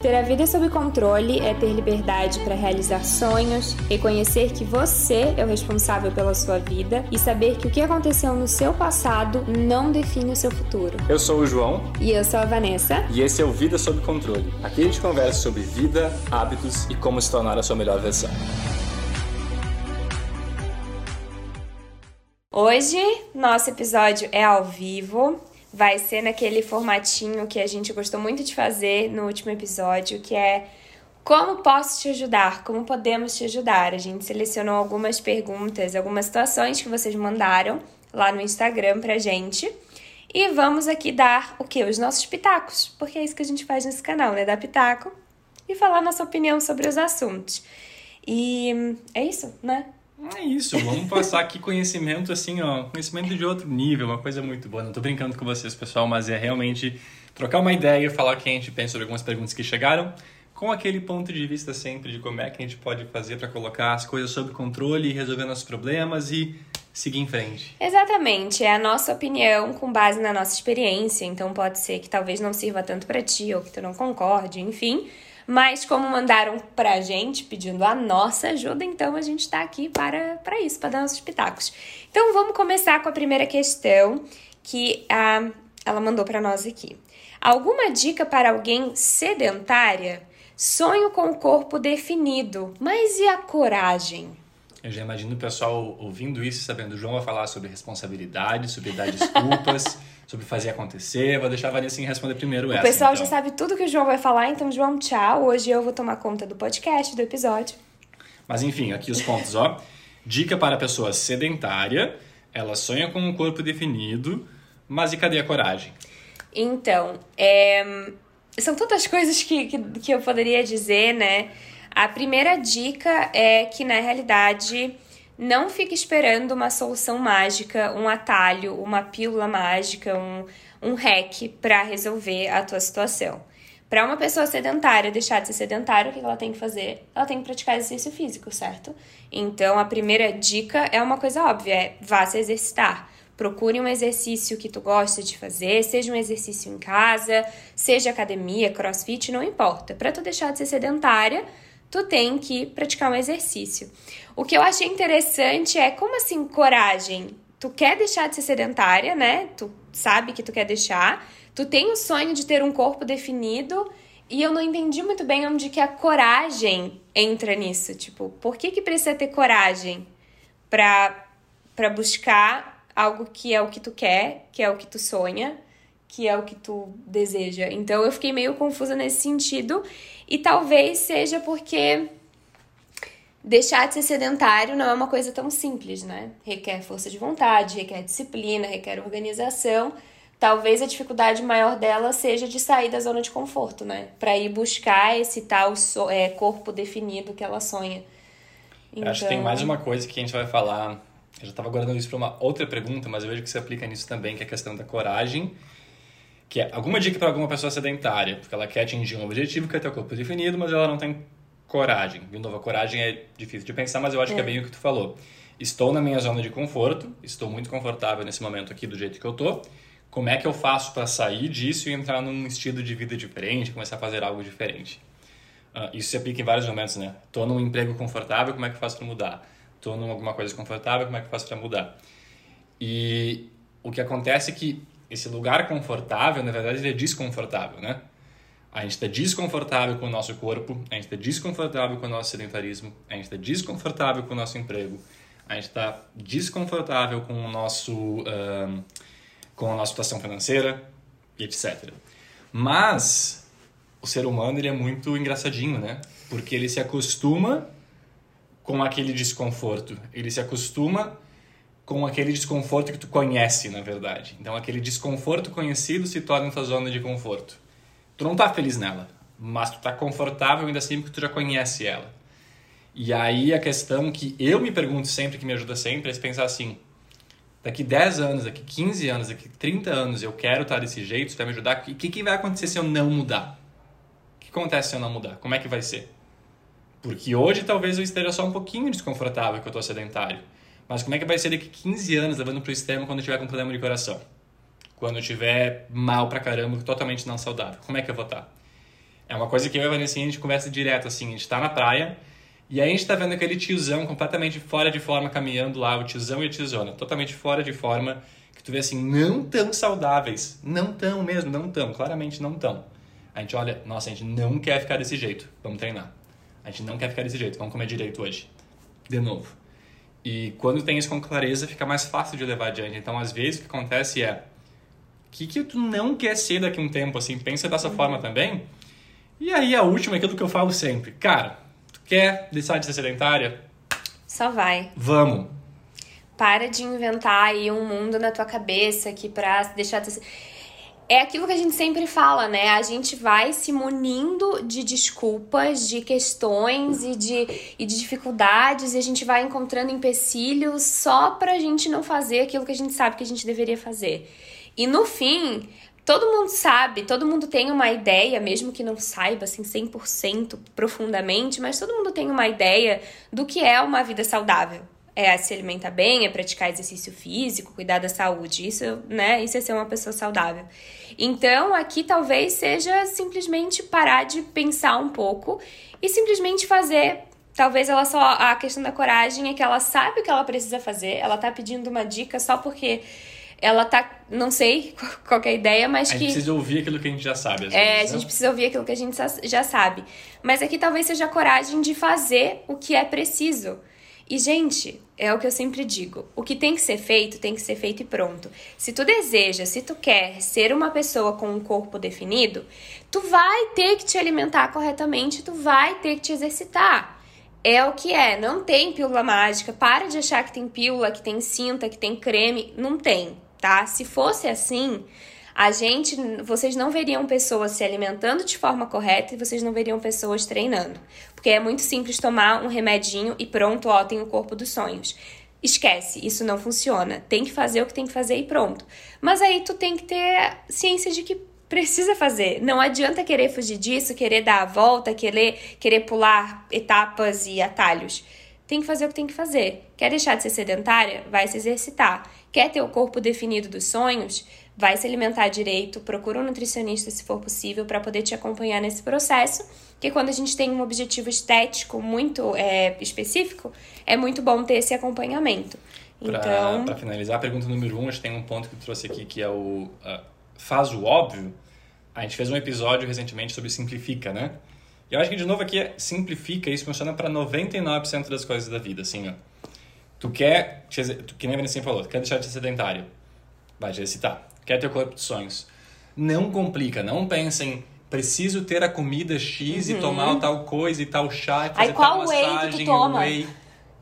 Ter a vida sob controle é ter liberdade para realizar sonhos, reconhecer que você é o responsável pela sua vida e saber que o que aconteceu no seu passado não define o seu futuro. Eu sou o João. E eu sou a Vanessa. E esse é o Vida Sob Controle. Aqui a gente conversa sobre vida, hábitos e como se tornar a sua melhor versão. Hoje, nosso episódio é ao vivo vai ser naquele formatinho que a gente gostou muito de fazer no último episódio, que é como posso te ajudar? Como podemos te ajudar? A gente selecionou algumas perguntas, algumas situações que vocês mandaram lá no Instagram pra gente. E vamos aqui dar o que? Os nossos pitacos, porque é isso que a gente faz nesse canal, né? Dar pitaco e falar nossa opinião sobre os assuntos. E é isso, né? É isso, vamos passar aqui conhecimento assim, ó, conhecimento de outro nível, uma coisa muito boa. Não tô brincando com vocês, pessoal, mas é realmente trocar uma ideia, falar o que a gente pensa sobre algumas perguntas que chegaram, com aquele ponto de vista sempre de como é que a gente pode fazer para colocar as coisas sob controle, resolver nossos problemas e seguir em frente. Exatamente, é a nossa opinião com base na nossa experiência, então pode ser que talvez não sirva tanto para ti ou que tu não concorde, enfim. Mas como mandaram pra gente pedindo a nossa ajuda, então a gente tá aqui para, para isso, para dar nossos pitacos. Então vamos começar com a primeira questão que a, ela mandou para nós aqui. Alguma dica para alguém sedentária? Sonho com o corpo definido, mas e a coragem? Eu já imagino o pessoal ouvindo isso, sabendo o João vai falar sobre responsabilidade, sobre dar desculpas. sobre fazer acontecer. Vou deixar a Vanessa responder primeiro o essa. O pessoal então. já sabe tudo que o João vai falar, então, João, tchau. Hoje eu vou tomar conta do podcast, do episódio. Mas enfim, aqui os pontos, ó. Dica para a pessoa sedentária, ela sonha com um corpo definido, mas e cadê a coragem? Então, é... são tantas coisas que, que, que eu poderia dizer, né? A primeira dica é que, na realidade, não fique esperando uma solução mágica, um atalho, uma pílula mágica, um, um hack para resolver a tua situação. Para uma pessoa sedentária deixar de ser sedentária, o que ela tem que fazer? Ela tem que praticar exercício físico, certo? Então, a primeira dica é uma coisa óbvia, é vá se exercitar. Procure um exercício que tu gosta de fazer, seja um exercício em casa, seja academia, crossfit, não importa. Para tu deixar de ser sedentária, tu tem que praticar um exercício. O que eu achei interessante é como assim coragem? Tu quer deixar de ser sedentária, né? Tu sabe que tu quer deixar. Tu tem o sonho de ter um corpo definido e eu não entendi muito bem onde que a coragem entra nisso. Tipo, por que que precisa ter coragem para para buscar algo que é o que tu quer, que é o que tu sonha, que é o que tu deseja? Então eu fiquei meio confusa nesse sentido e talvez seja porque deixar de ser sedentário não é uma coisa tão simples, né? Requer força de vontade, requer disciplina, requer organização. Talvez a dificuldade maior dela seja de sair da zona de conforto, né? Para ir buscar esse tal so é, corpo definido que ela sonha. Então... Acho que tem mais uma coisa que a gente vai falar. Eu já estava guardando isso para uma outra pergunta, mas eu vejo que se aplica nisso também, que é a questão da coragem que é alguma dica para alguma pessoa sedentária, porque ela quer atingir um objetivo, quer ter o corpo definido, mas ela não tem coragem. De novo, a coragem é difícil de pensar, mas eu acho é. que é bem o que tu falou. Estou na minha zona de conforto, estou muito confortável nesse momento aqui do jeito que eu tô. Como é que eu faço para sair disso e entrar num estilo de vida diferente, começar a fazer algo diferente? Uh, isso se aplica em vários momentos, né? Tô num emprego confortável, como é que eu faço para mudar? Tô numa alguma coisa confortável, como é que eu faço para mudar? E o que acontece é que esse lugar confortável, na verdade, ele é desconfortável, né? A gente está desconfortável com o nosso corpo, a gente está desconfortável com o nosso sedentarismo, a gente está desconfortável com o nosso emprego, a gente está desconfortável com o nosso uh, com a nossa situação financeira etc. Mas o ser humano ele é muito engraçadinho, né? Porque ele se acostuma com aquele desconforto, ele se acostuma com aquele desconforto que tu conhece, na verdade. Então, aquele desconforto conhecido se torna tua zona de conforto. Tu não tá feliz nela, mas tu tá confortável ainda assim porque tu já conhece ela. E aí a questão que eu me pergunto sempre, que me ajuda sempre, é pensar assim: daqui 10 anos, daqui 15 anos, daqui 30 anos eu quero estar desse jeito, isso vai me ajudar. O que, que vai acontecer se eu não mudar? O que acontece se eu não mudar? Como é que vai ser? Porque hoje talvez eu esteja só um pouquinho desconfortável que eu tô sedentário. Mas como é que vai ser daqui 15 anos levando pro extremo quando eu tiver com problema de coração? Quando eu tiver mal pra caramba, totalmente não saudável? Como é que eu vou estar? Tá? É uma coisa que eu e a Vanessa a gente conversa direto, assim, a gente tá na praia e aí a gente tá vendo aquele tiozão completamente fora de forma caminhando lá, o tiozão e a tiozona, totalmente fora de forma, que tu vê assim, não tão saudáveis, não tão mesmo, não tão, claramente não tão. A gente olha, nossa, a gente não quer ficar desse jeito, vamos treinar. A gente não quer ficar desse jeito, vamos comer direito hoje. De novo. E quando tem isso com clareza, fica mais fácil de levar adiante. Então, às vezes, o que acontece é, o que, que tu não quer ser daqui a um tempo, assim, pensa dessa forma também. E aí, a última é aquilo que eu falo sempre. Cara, Quer deixar de ser sedentária? Só vai. Vamos. Para de inventar aí um mundo na tua cabeça que pra deixar de ser... É aquilo que a gente sempre fala, né? A gente vai se munindo de desculpas, de questões e de, e de dificuldades, e a gente vai encontrando empecilhos só pra gente não fazer aquilo que a gente sabe que a gente deveria fazer. E no fim, todo mundo sabe, todo mundo tem uma ideia, mesmo que não saiba assim 100% profundamente, mas todo mundo tem uma ideia do que é uma vida saudável. É se alimentar bem, é praticar exercício físico, cuidar da saúde. Isso, né? Isso é ser uma pessoa saudável. Então, aqui talvez seja simplesmente parar de pensar um pouco e simplesmente fazer Talvez ela só. A questão da coragem é que ela sabe o que ela precisa fazer, ela tá pedindo uma dica só porque ela tá, não sei qual é a ideia, mas que... A gente precisa ouvir aquilo que a gente já sabe. é, vezes, a gente né? precisa ouvir aquilo que a gente já sabe. Mas aqui talvez seja a coragem de fazer o que é preciso. E, gente, é o que eu sempre digo: o que tem que ser feito, tem que ser feito e pronto. Se tu deseja, se tu quer ser uma pessoa com um corpo definido, tu vai ter que te alimentar corretamente, tu vai ter que te exercitar. É o que é, não tem pílula mágica. Para de achar que tem pílula, que tem cinta, que tem creme. Não tem tá? Se fosse assim, a gente, vocês não veriam pessoas se alimentando de forma correta e vocês não veriam pessoas treinando. Porque é muito simples tomar um remedinho e pronto, ó, tem o corpo dos sonhos. Esquece, isso não funciona. Tem que fazer o que tem que fazer e pronto. Mas aí tu tem que ter ciência de que precisa fazer. Não adianta querer fugir disso, querer dar a volta, querer, querer pular etapas e atalhos. Tem que fazer o que tem que fazer. Quer deixar de ser sedentária? Vai se exercitar. Quer ter o corpo definido dos sonhos? Vai se alimentar direito, procura um nutricionista se for possível para poder te acompanhar nesse processo. Que quando a gente tem um objetivo estético muito é, específico, é muito bom ter esse acompanhamento. Então, para finalizar, a pergunta número um, acho que tem um ponto que eu trouxe aqui que é o uh, faz o óbvio. A gente fez um episódio recentemente sobre simplifica, né? E eu acho que de novo aqui é simplifica, isso funciona para 99% das coisas da vida, assim, ó. Tu quer, que nem a Vanessa falou, tu quer deixar de ser sedentário, vai te exercitar. Quer ter o corpo de sonhos. Não complica, não pensa em preciso ter a comida X uhum. e tomar tal coisa e tal chá e fazer Aí, qual tal massagem, whey tu toma? Whey.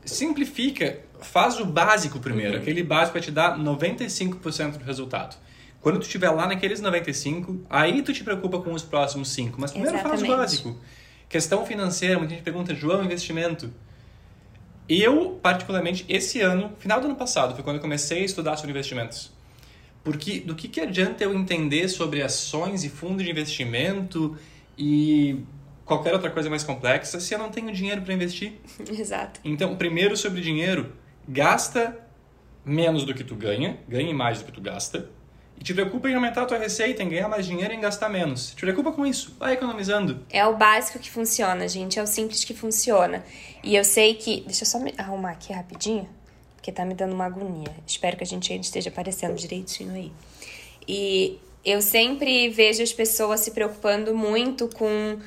Simplifica, faz o básico primeiro. Uhum. Aquele básico vai te dar 95% do resultado. Quando tu estiver lá naqueles 95, aí tu te preocupa com os próximos 5. Mas primeiro Exatamente. faz o básico. Questão financeira, muita gente pergunta, João, investimento. Eu, particularmente, esse ano, final do ano passado, foi quando eu comecei a estudar sobre investimentos. Porque do que, que adianta eu entender sobre ações e fundos de investimento e qualquer outra coisa mais complexa se eu não tenho dinheiro para investir? Exato. Então, primeiro sobre dinheiro, gasta menos do que tu ganha, ganhe mais do que tu gasta. E te preocupa em aumentar a tua receita, em ganhar mais dinheiro e em gastar menos. Te preocupa com isso, vai economizando. É o básico que funciona, gente. É o simples que funciona. E eu sei que. Deixa eu só me arrumar aqui rapidinho, porque tá me dando uma agonia. Espero que a gente ainda esteja aparecendo direitinho aí. E eu sempre vejo as pessoas se preocupando muito com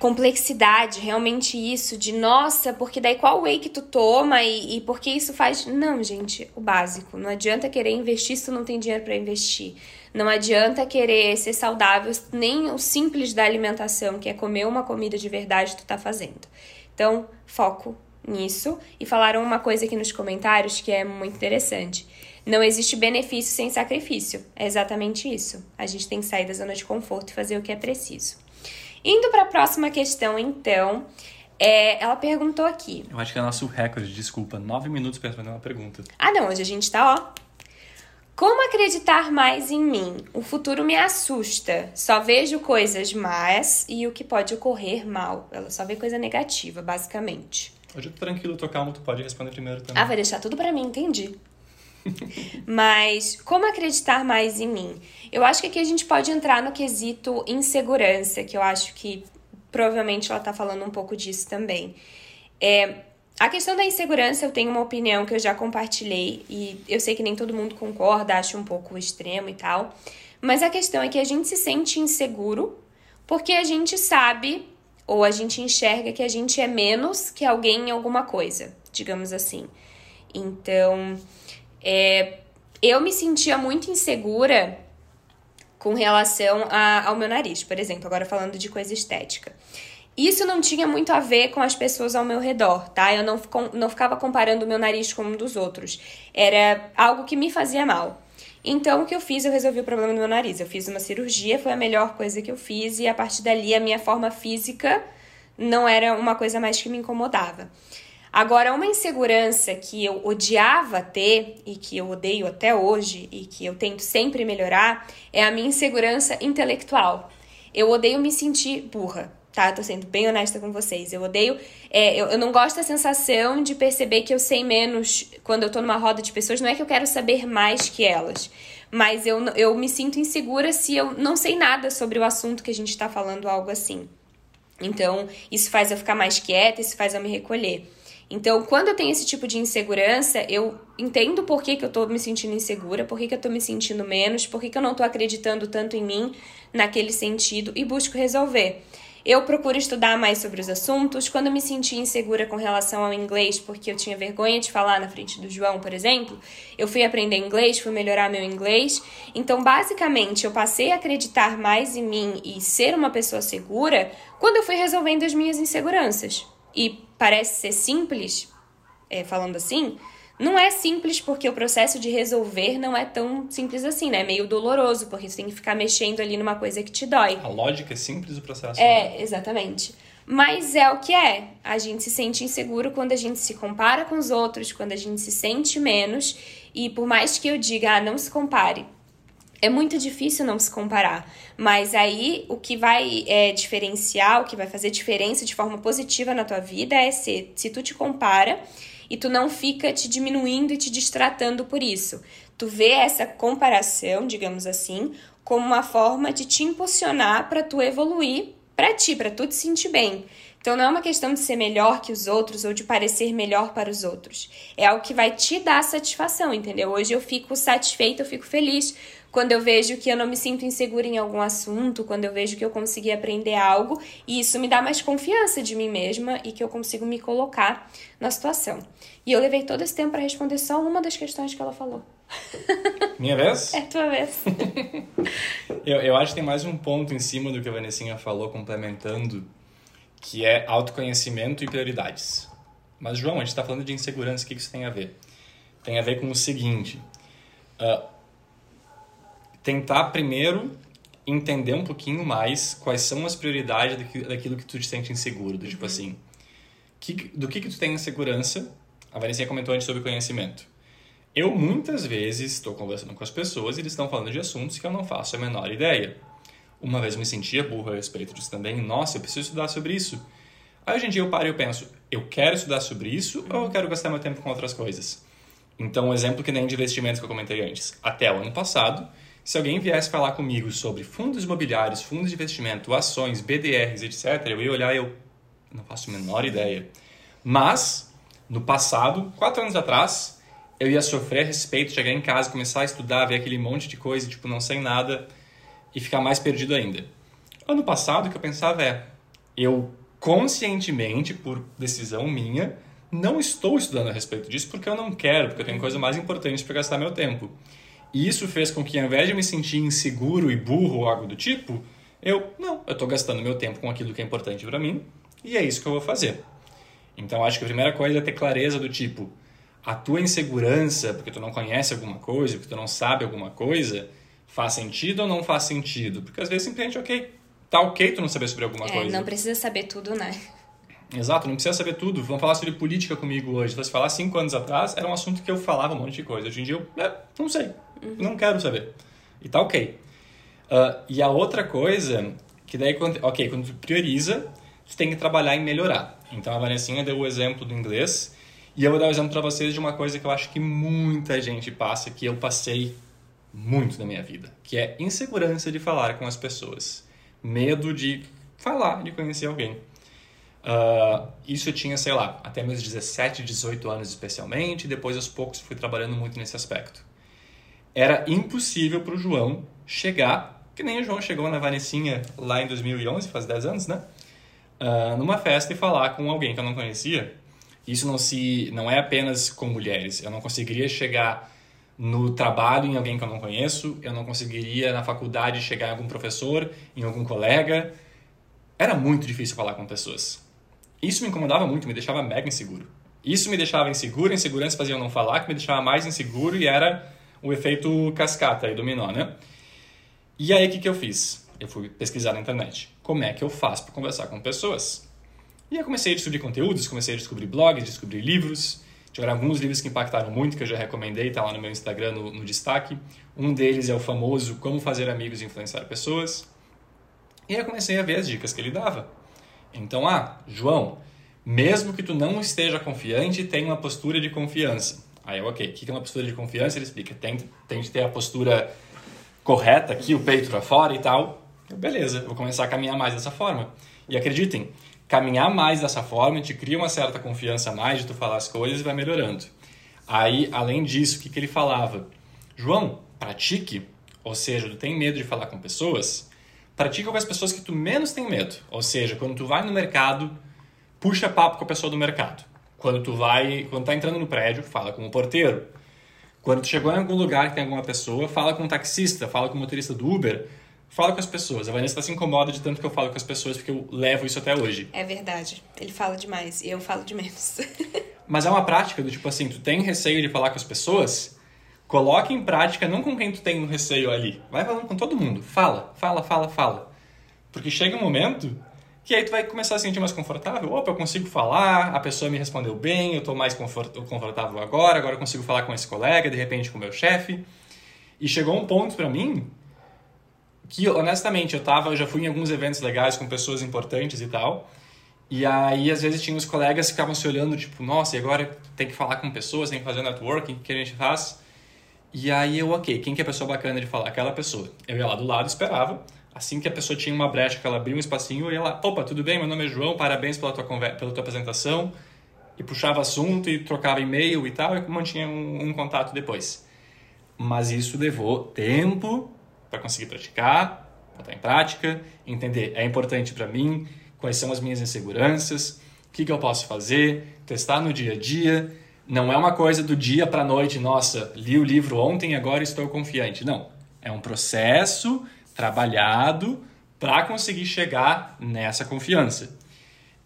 complexidade, realmente isso, de nossa, porque daí qual whey que tu toma e, e porque isso faz. Não, gente, o básico. Não adianta querer investir se tu não tem dinheiro para investir. Não adianta querer ser saudável, nem o simples da alimentação, que é comer uma comida de verdade, tu tá fazendo. Então, foco nisso. E falaram uma coisa aqui nos comentários que é muito interessante. Não existe benefício sem sacrifício. É exatamente isso. A gente tem que sair da zona de conforto e fazer o que é preciso. Indo para a próxima questão, então, é, ela perguntou aqui. Eu acho que é nosso recorde, desculpa, nove minutos para responder uma pergunta. Ah, não, hoje a gente tá, ó. Como acreditar mais em mim? O futuro me assusta. Só vejo coisas más e o que pode ocorrer mal. Ela só vê coisa negativa, basicamente. Hoje eu tô tranquilo, tô calmo, tu pode responder primeiro também. Ah, vai deixar tudo para mim, entendi. Mas como acreditar mais em mim? Eu acho que aqui a gente pode entrar no quesito insegurança, que eu acho que provavelmente ela tá falando um pouco disso também. É, a questão da insegurança, eu tenho uma opinião que eu já compartilhei e eu sei que nem todo mundo concorda, acha um pouco extremo e tal. Mas a questão é que a gente se sente inseguro porque a gente sabe ou a gente enxerga que a gente é menos que alguém em alguma coisa, digamos assim. Então, é, eu me sentia muito insegura com relação a, ao meu nariz, por exemplo, agora falando de coisa estética. Isso não tinha muito a ver com as pessoas ao meu redor, tá? Eu não, não ficava comparando o meu nariz com um dos outros. Era algo que me fazia mal. Então, o que eu fiz? Eu resolvi o problema do meu nariz. Eu fiz uma cirurgia, foi a melhor coisa que eu fiz, e a partir dali a minha forma física não era uma coisa mais que me incomodava. Agora, uma insegurança que eu odiava ter e que eu odeio até hoje e que eu tento sempre melhorar é a minha insegurança intelectual. Eu odeio me sentir burra tá? Tô sendo bem honesta com vocês. Eu odeio. É, eu, eu não gosto da sensação de perceber que eu sei menos quando eu tô numa roda de pessoas. Não é que eu quero saber mais que elas. Mas eu, eu me sinto insegura se eu não sei nada sobre o assunto que a gente tá falando, algo assim. Então, isso faz eu ficar mais quieta, isso faz eu me recolher. Então, quando eu tenho esse tipo de insegurança, eu entendo por que, que eu tô me sentindo insegura, por que, que eu tô me sentindo menos, por que, que eu não tô acreditando tanto em mim naquele sentido e busco resolver. Eu procuro estudar mais sobre os assuntos. Quando me senti insegura com relação ao inglês, porque eu tinha vergonha de falar na frente do João, por exemplo, eu fui aprender inglês, fui melhorar meu inglês. Então, basicamente, eu passei a acreditar mais em mim e ser uma pessoa segura quando eu fui resolvendo as minhas inseguranças. E parece ser simples, é, falando assim, não é simples porque o processo de resolver não é tão simples assim, né? É meio doloroso, porque você tem que ficar mexendo ali numa coisa que te dói. A lógica é simples, o processo É, exatamente. Mas é o que é. A gente se sente inseguro quando a gente se compara com os outros, quando a gente se sente menos. E por mais que eu diga, ah, não se compare, é muito difícil não se comparar. Mas aí o que vai é, diferenciar, o que vai fazer diferença de forma positiva na tua vida é se, se tu te compara e tu não fica te diminuindo e te distratando por isso. Tu vê essa comparação, digamos assim, como uma forma de te impulsionar para tu evoluir para ti, para tu te sentir bem. Então não é uma questão de ser melhor que os outros ou de parecer melhor para os outros. É algo que vai te dar satisfação, entendeu? Hoje eu fico satisfeita, eu fico feliz quando eu vejo que eu não me sinto insegura em algum assunto, quando eu vejo que eu consegui aprender algo, e isso me dá mais confiança de mim mesma e que eu consigo me colocar na situação. E eu levei todo esse tempo para responder só uma das questões que ela falou. Minha vez? É tua vez. eu, eu acho que tem mais um ponto em cima do que a Vanessinha falou, complementando, que é autoconhecimento e prioridades. Mas, João, a gente está falando de insegurança, o que isso tem a ver? Tem a ver com o seguinte: uh, tentar primeiro entender um pouquinho mais quais são as prioridades daquilo que tu te sente inseguro, do tipo uhum. assim, que, do que que tu tem insegurança? A Vanessa comentou antes sobre conhecimento. Eu muitas vezes estou conversando com as pessoas e eles estão falando de assuntos que eu não faço a menor ideia. Uma vez eu me sentia burro a respeito disso também. Nossa, eu preciso estudar sobre isso. Aí hoje em dia eu paro e eu penso, eu quero estudar sobre isso ou eu quero gastar meu tempo com outras coisas? Então, um exemplo que nem de investimentos que eu comentei antes. Até o ano passado, se alguém viesse falar comigo sobre fundos imobiliários, fundos de investimento, ações, BDRs, etc., eu ia olhar e eu não faço a menor ideia. Mas, no passado, quatro anos atrás, eu ia sofrer a respeito, chegar em casa, começar a estudar, ver aquele monte de coisa, tipo, não sei nada, e ficar mais perdido ainda. Ano passado, o que eu pensava é, eu conscientemente, por decisão minha, não estou estudando a respeito disso porque eu não quero, porque eu tenho coisa mais importante para gastar meu tempo. E isso fez com que, ao invés de me sentir inseguro e burro ou algo do tipo, eu, não, eu estou gastando meu tempo com aquilo que é importante para mim e é isso que eu vou fazer. Então, acho que a primeira coisa é ter clareza do tipo, a tua insegurança, porque tu não conhece alguma coisa, porque tu não sabe alguma coisa, faz sentido ou não faz sentido? Porque às vezes simplesmente, ok, tá ok tu não saber sobre alguma é, coisa. Não precisa saber tudo, né? Exato, não precisa saber tudo. Vamos falar sobre política comigo hoje. Se você falar cinco anos atrás, era um assunto que eu falava um monte de coisa. Hoje em dia eu é, não sei. Uhum. Não quero saber. E tá ok. Uh, e a outra coisa, que daí, quando, ok, quando tu prioriza, tu tem que trabalhar em melhorar. Então a Vanessinha deu o exemplo do inglês, E eu vou dar um exemplo para vocês de uma coisa que eu acho que muita gente passa, que eu passei muito na minha vida, que é insegurança de falar com as pessoas. Medo de falar, de conhecer alguém. Uh, isso eu tinha, sei lá, até meus 17, 18 anos especialmente, e depois aos poucos fui trabalhando muito nesse aspecto. Era impossível para o João chegar, que nem o João chegou na Vanessinha lá em 2011, faz 10 anos, né? Uh, numa festa e falar com alguém que eu não conhecia. Isso não se não é apenas com mulheres. Eu não conseguiria chegar no trabalho em alguém que eu não conheço, eu não conseguiria na faculdade chegar em algum professor, em algum colega. Era muito difícil falar com pessoas. Isso me incomodava muito, me deixava mega inseguro. Isso me deixava inseguro, insegurança fazia eu não falar, que me deixava mais inseguro e era o efeito cascata e dominó, né? E aí o que, que eu fiz? Eu fui pesquisar na internet. Como é que eu faço para conversar com pessoas? E eu comecei a descobrir conteúdos, comecei a descobrir blogs, descobrir livros, Tiveram alguns livros que impactaram muito, que eu já recomendei, está lá no meu Instagram no, no, destaque. Um deles é o famoso Como Fazer Amigos e Influenciar Pessoas. E aí eu comecei a ver as dicas que ele dava. Então, ah, João, mesmo que tu não esteja confiante, tem uma postura de confiança. Aí eu, ok, o que é uma postura de confiança? Ele explica, tem, tem que ter a postura correta aqui, o peito para fora e tal. Eu, beleza, vou começar a caminhar mais dessa forma. E acreditem, caminhar mais dessa forma te cria uma certa confiança mais de tu falar as coisas e vai melhorando. Aí, além disso, o que, que ele falava? João, pratique, ou seja, tu tem medo de falar com pessoas, pratica com as pessoas que tu menos tem medo. Ou seja, quando tu vai no mercado, puxa papo com a pessoa do mercado. Quando tu vai, quando tá entrando no prédio, fala com o porteiro. Quando tu chegou em algum lugar que tem alguma pessoa, fala com o taxista, fala com o motorista do Uber, fala com as pessoas. A Vanessa se incomoda de tanto que eu falo com as pessoas, porque eu levo isso até hoje. É verdade. Ele fala demais e eu falo de menos. Mas é uma prática do tipo assim, tu tem receio de falar com as pessoas, coloque em prática não com quem tu tem um receio ali. Vai falando com todo mundo. Fala, fala, fala, fala. Porque chega um momento que aí tu vai começar a se sentir mais confortável. Opa, eu consigo falar, a pessoa me respondeu bem, eu estou mais confortável agora, agora eu consigo falar com esse colega, de repente com o meu chefe. E chegou um ponto para mim que honestamente eu tava, eu já fui em alguns eventos legais com pessoas importantes e tal. E aí às vezes tinha os colegas que ficavam se olhando tipo, nossa, e agora tem que falar com pessoas, tem que fazer networking, o que a gente faz? E aí eu, OK, quem que é a pessoa bacana de falar? Aquela pessoa. Eu ia lá do lado, esperava. Assim que a pessoa tinha uma brecha, que ela abria um espacinho, eu ia lá, opa, tudo bem? Meu nome é João, parabéns pela tua pela tua apresentação. E puxava assunto e trocava e-mail e tal, e mantinha um, um contato depois. Mas isso levou tempo para conseguir praticar, botar em prática, entender é importante para mim, quais são as minhas inseguranças, o que, que eu posso fazer, testar no dia a dia. Não é uma coisa do dia para a noite, nossa, li o livro ontem e agora estou confiante. Não. É um processo trabalhado para conseguir chegar nessa confiança.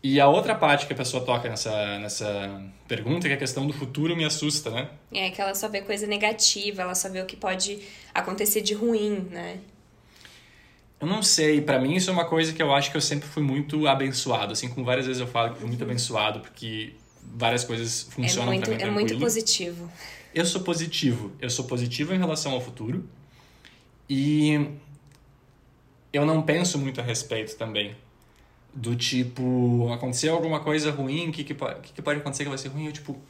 E a outra parte que a pessoa toca nessa, nessa pergunta, que é a questão do futuro, me assusta, né? É que ela só vê coisa negativa, ela só vê o que pode acontecer de ruim, né? Eu não sei, para mim isso é uma coisa que eu acho que eu sempre fui muito abençoado, assim como várias vezes eu falo que fui muito abençoado porque várias coisas funcionam é muito, pra mim É muito positivo. Eu sou positivo, eu sou positivo em relação ao futuro e eu não penso muito a respeito também do tipo, aconteceu alguma coisa ruim, o que, que, que, que pode acontecer que vai ser ruim? Eu, tipo,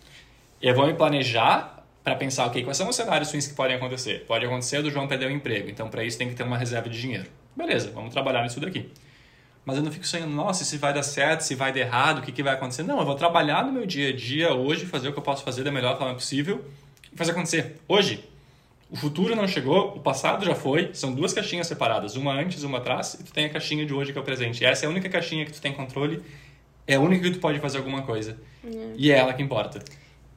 eu vou me planejar para pensar, ok, quais são os cenários ruins que podem acontecer? Pode acontecer do João perder o emprego, então para isso tem que ter uma reserva de dinheiro. Beleza, vamos trabalhar nisso daqui. Mas eu não fico sonhando, nossa, se vai dar certo, se vai dar errado, o que, que vai acontecer? Não, eu vou trabalhar no meu dia a dia hoje, fazer o que eu posso fazer da melhor forma possível e fazer acontecer. Hoje, o futuro não chegou, o passado já foi, são duas caixinhas separadas, uma antes, uma atrás, e tu tem a caixinha de hoje que é o presente. E essa é a única caixinha que tu tem controle, é a única que tu pode fazer alguma coisa. Uhum. E é ela que importa.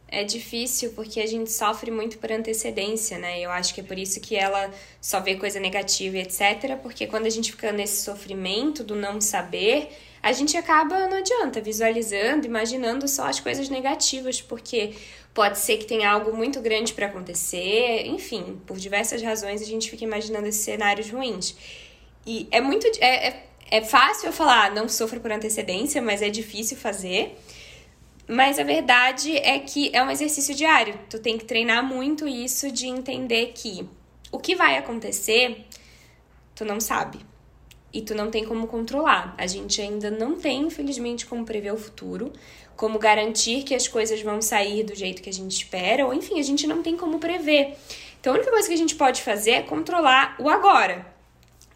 É difícil porque a gente sofre muito por antecedência, né? Eu acho que é por isso que ela só vê coisa negativa e etc. Porque quando a gente fica nesse sofrimento do não saber, a gente acaba, não adianta, visualizando, imaginando só as coisas negativas, porque Pode ser que tenha algo muito grande para acontecer, enfim, por diversas razões a gente fica imaginando esses cenários ruins. E é muito. É, é, é fácil eu falar, não sofro por antecedência, mas é difícil fazer. Mas a verdade é que é um exercício diário. Tu tem que treinar muito isso de entender que o que vai acontecer, tu não sabe. E tu não tem como controlar. A gente ainda não tem, infelizmente, como prever o futuro, como garantir que as coisas vão sair do jeito que a gente espera, ou enfim, a gente não tem como prever. Então a única coisa que a gente pode fazer é controlar o agora.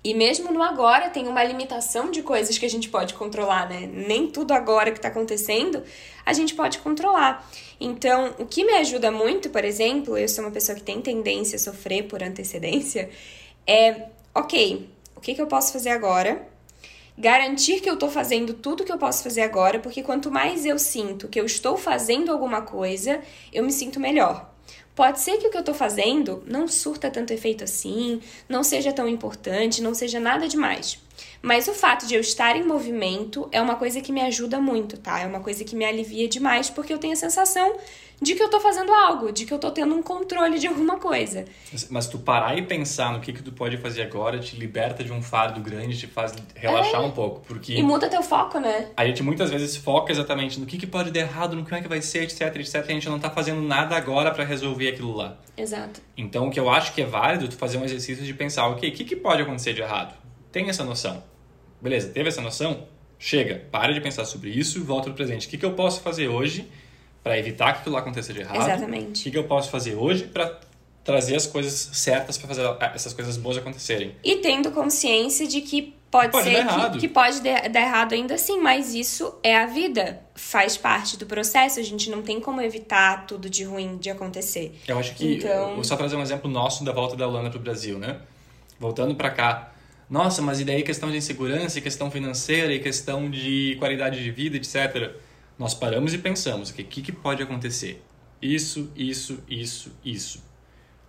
E mesmo no agora tem uma limitação de coisas que a gente pode controlar, né? Nem tudo agora que está acontecendo a gente pode controlar. Então, o que me ajuda muito, por exemplo, eu sou uma pessoa que tem tendência a sofrer por antecedência, é, ok, o que, que eu posso fazer agora? Garantir que eu estou fazendo tudo que eu posso fazer agora, porque quanto mais eu sinto que eu estou fazendo alguma coisa, eu me sinto melhor. Pode ser que o que eu estou fazendo não surta tanto efeito assim, não seja tão importante, não seja nada demais. Mas o fato de eu estar em movimento é uma coisa que me ajuda muito, tá? É uma coisa que me alivia demais, porque eu tenho a sensação de que eu tô fazendo algo, de que eu tô tendo um controle de alguma coisa. Mas tu parar e pensar no que que tu pode fazer agora te liberta de um fardo grande, te faz relaxar é. um pouco, porque... E muda teu foco, né? A gente muitas vezes foca exatamente no que que pode dar errado, no que é que vai ser, etc, etc, e a gente não tá fazendo nada agora para resolver aquilo lá. Exato. Então, o que eu acho que é válido, tu fazer um exercício de pensar, ok, o que que pode acontecer de errado? Tem essa noção. Beleza, teve essa noção? Chega, para de pensar sobre isso e volta pro presente. O que que eu posso fazer hoje para evitar que aquilo lá aconteça de errado. Exatamente. O que, que eu posso fazer hoje para trazer as coisas certas para fazer essas coisas boas acontecerem. E tendo consciência de que pode, pode ser que, que, pode dar errado ainda assim, mas isso é a vida, faz parte do processo, a gente não tem como evitar tudo de ruim de acontecer. Eu acho que então... vou só trazer um exemplo nosso da volta da Holanda para o Brasil, né? Voltando para cá, nossa, mas e daí questão de insegurança, questão financeira, e questão de qualidade de vida, etc nós paramos e pensamos, o que, que, pode acontecer? Isso, isso, isso, isso.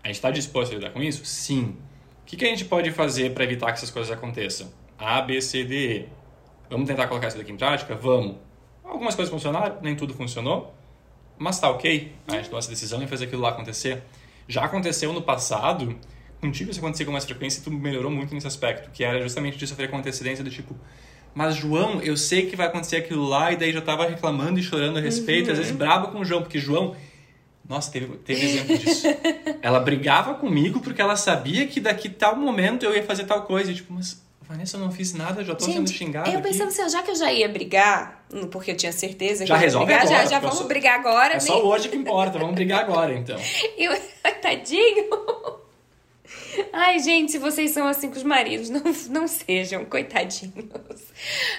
A gente está disposto a lidar com isso? Sim. O que, que a gente pode fazer para evitar que essas coisas aconteçam? A, B, C, D, E. Vamos tentar colocar isso daqui em prática? Vamos. Algumas coisas funcionaram, nem tudo funcionou, mas tá ok. A gente tomou essa decisão e fez aquilo lá acontecer. Já aconteceu no passado, contigo isso aconteceu com mais frequência e tu melhorou muito nesse aspecto, que era justamente de sofrer com antecedência do tipo, mas, João, eu sei que vai acontecer aquilo lá, e daí já tava reclamando e chorando a respeito, uhum. às vezes brabo com o João, porque João. Nossa, teve, teve exemplo disso. ela brigava comigo porque ela sabia que daqui tal momento eu ia fazer tal coisa. E tipo, mas Vanessa, eu não fiz nada, já tô Gente, sendo xingada. Eu pensando assim, já que eu já ia brigar, porque eu tinha certeza já que resolve brigar, agora, já, já vamos sou... brigar agora. É nem... só hoje que importa, vamos brigar agora então. eu, tadinho. Ai, gente, se vocês são assim com os maridos, não, não sejam, coitadinhos.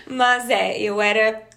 Mas é, eu era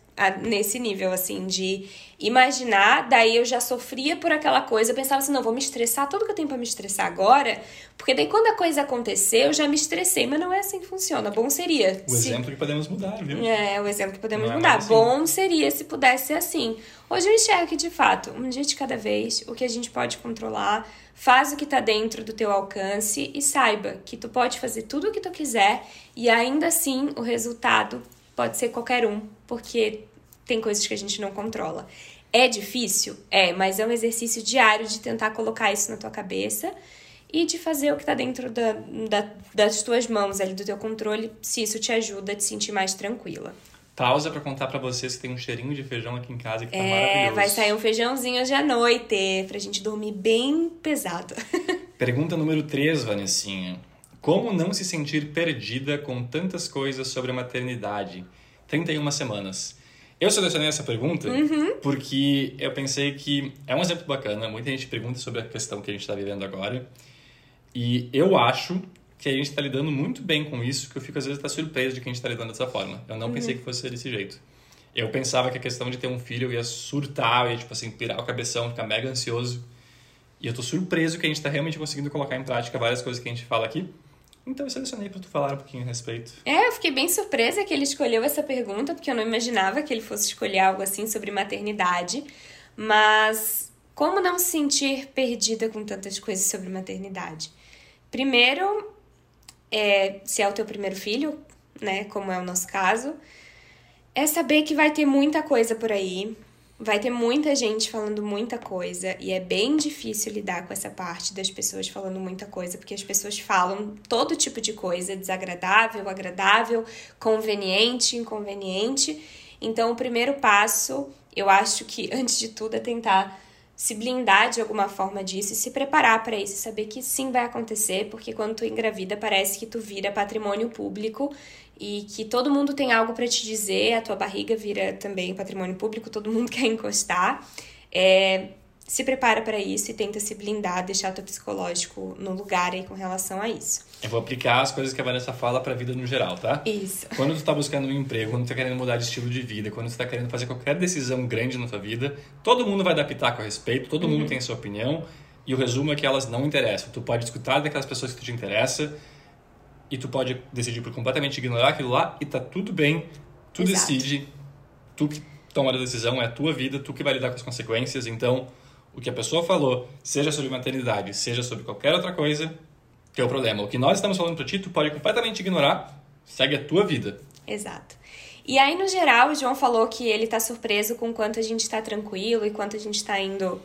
nesse nível, assim, de imaginar, daí eu já sofria por aquela coisa, eu pensava assim, não, vou me estressar, tudo que eu tenho pra me estressar agora, porque daí quando a coisa acontecer, eu já me estressei, mas não é assim que funciona. Bom seria. O se... exemplo que podemos mudar, viu? É, o exemplo que podemos não é mudar. É assim. Bom seria se pudesse ser assim. Hoje eu enxergo que, de fato, um dia de cada vez, o que a gente pode controlar, faz o que está dentro do teu alcance e saiba que tu pode fazer tudo o que tu quiser e ainda assim o resultado pode ser qualquer um, porque tem coisas que a gente não controla. É difícil? É, mas é um exercício diário de tentar colocar isso na tua cabeça e de fazer o que está dentro da, da, das tuas mãos, ali do teu controle, se isso te ajuda a te sentir mais tranquila. Pausa para contar para vocês que tem um cheirinho de feijão aqui em casa que tá é, maravilhoso. vai sair um feijãozinho hoje à noite, pra gente dormir bem pesado. Pergunta número 3, Vanessinha. Como não se sentir perdida com tantas coisas sobre a maternidade? 31 semanas. Eu selecionei essa pergunta uhum. porque eu pensei que é um exemplo bacana. Muita gente pergunta sobre a questão que a gente está vivendo agora. E eu acho que a gente está lidando muito bem com isso, que eu fico às vezes até surpreso de que a gente está lidando dessa forma. Eu não uhum. pensei que fosse ser desse jeito. Eu pensava que a questão de ter um filho eu ia surtar, eu ia, tipo assim, pirar o cabeção, ficar mega ansioso. E eu tô surpreso que a gente está realmente conseguindo colocar em prática várias coisas que a gente fala aqui. Então eu selecionei para tu falar um pouquinho a respeito. É, eu fiquei bem surpresa que ele escolheu essa pergunta, porque eu não imaginava que ele fosse escolher algo assim sobre maternidade. Mas como não se sentir perdida com tantas coisas sobre maternidade? Primeiro, é, se é o teu primeiro filho, né, como é o nosso caso, é saber que vai ter muita coisa por aí, vai ter muita gente falando muita coisa e é bem difícil lidar com essa parte das pessoas falando muita coisa, porque as pessoas falam todo tipo de coisa, desagradável, agradável, conveniente, inconveniente. Então, o primeiro passo, eu acho que antes de tudo é tentar se blindar de alguma forma disso e se preparar para isso, saber que sim vai acontecer, porque quando tu engravida parece que tu vira patrimônio público e que todo mundo tem algo para te dizer, a tua barriga vira também patrimônio público, todo mundo quer encostar. É, se prepara para isso e tenta se blindar, deixar teu psicológico no lugar aí com relação a isso. Eu vou aplicar as coisas que a Vanessa fala para a vida no geral, tá? Isso. Quando tu tá buscando um emprego, quando tu tá querendo mudar de estilo de vida, quando tu tá querendo fazer qualquer decisão grande na tua vida, todo mundo vai dar pitaco a respeito, todo uhum. mundo tem a sua opinião, e o resumo é que elas não interessam. Tu pode escutar daquelas pessoas que tu te interessa, e tu pode decidir por completamente ignorar aquilo lá, e tá tudo bem, tu Exato. decide, tu que toma a decisão, é a tua vida, tu que vai lidar com as consequências, então o que a pessoa falou, seja sobre maternidade, seja sobre qualquer outra coisa, o problema. O que nós estamos falando para ti, tu pode completamente ignorar, segue a tua vida. Exato. E aí, no geral, o João falou que ele tá surpreso com quanto a gente tá tranquilo e quanto a gente tá indo.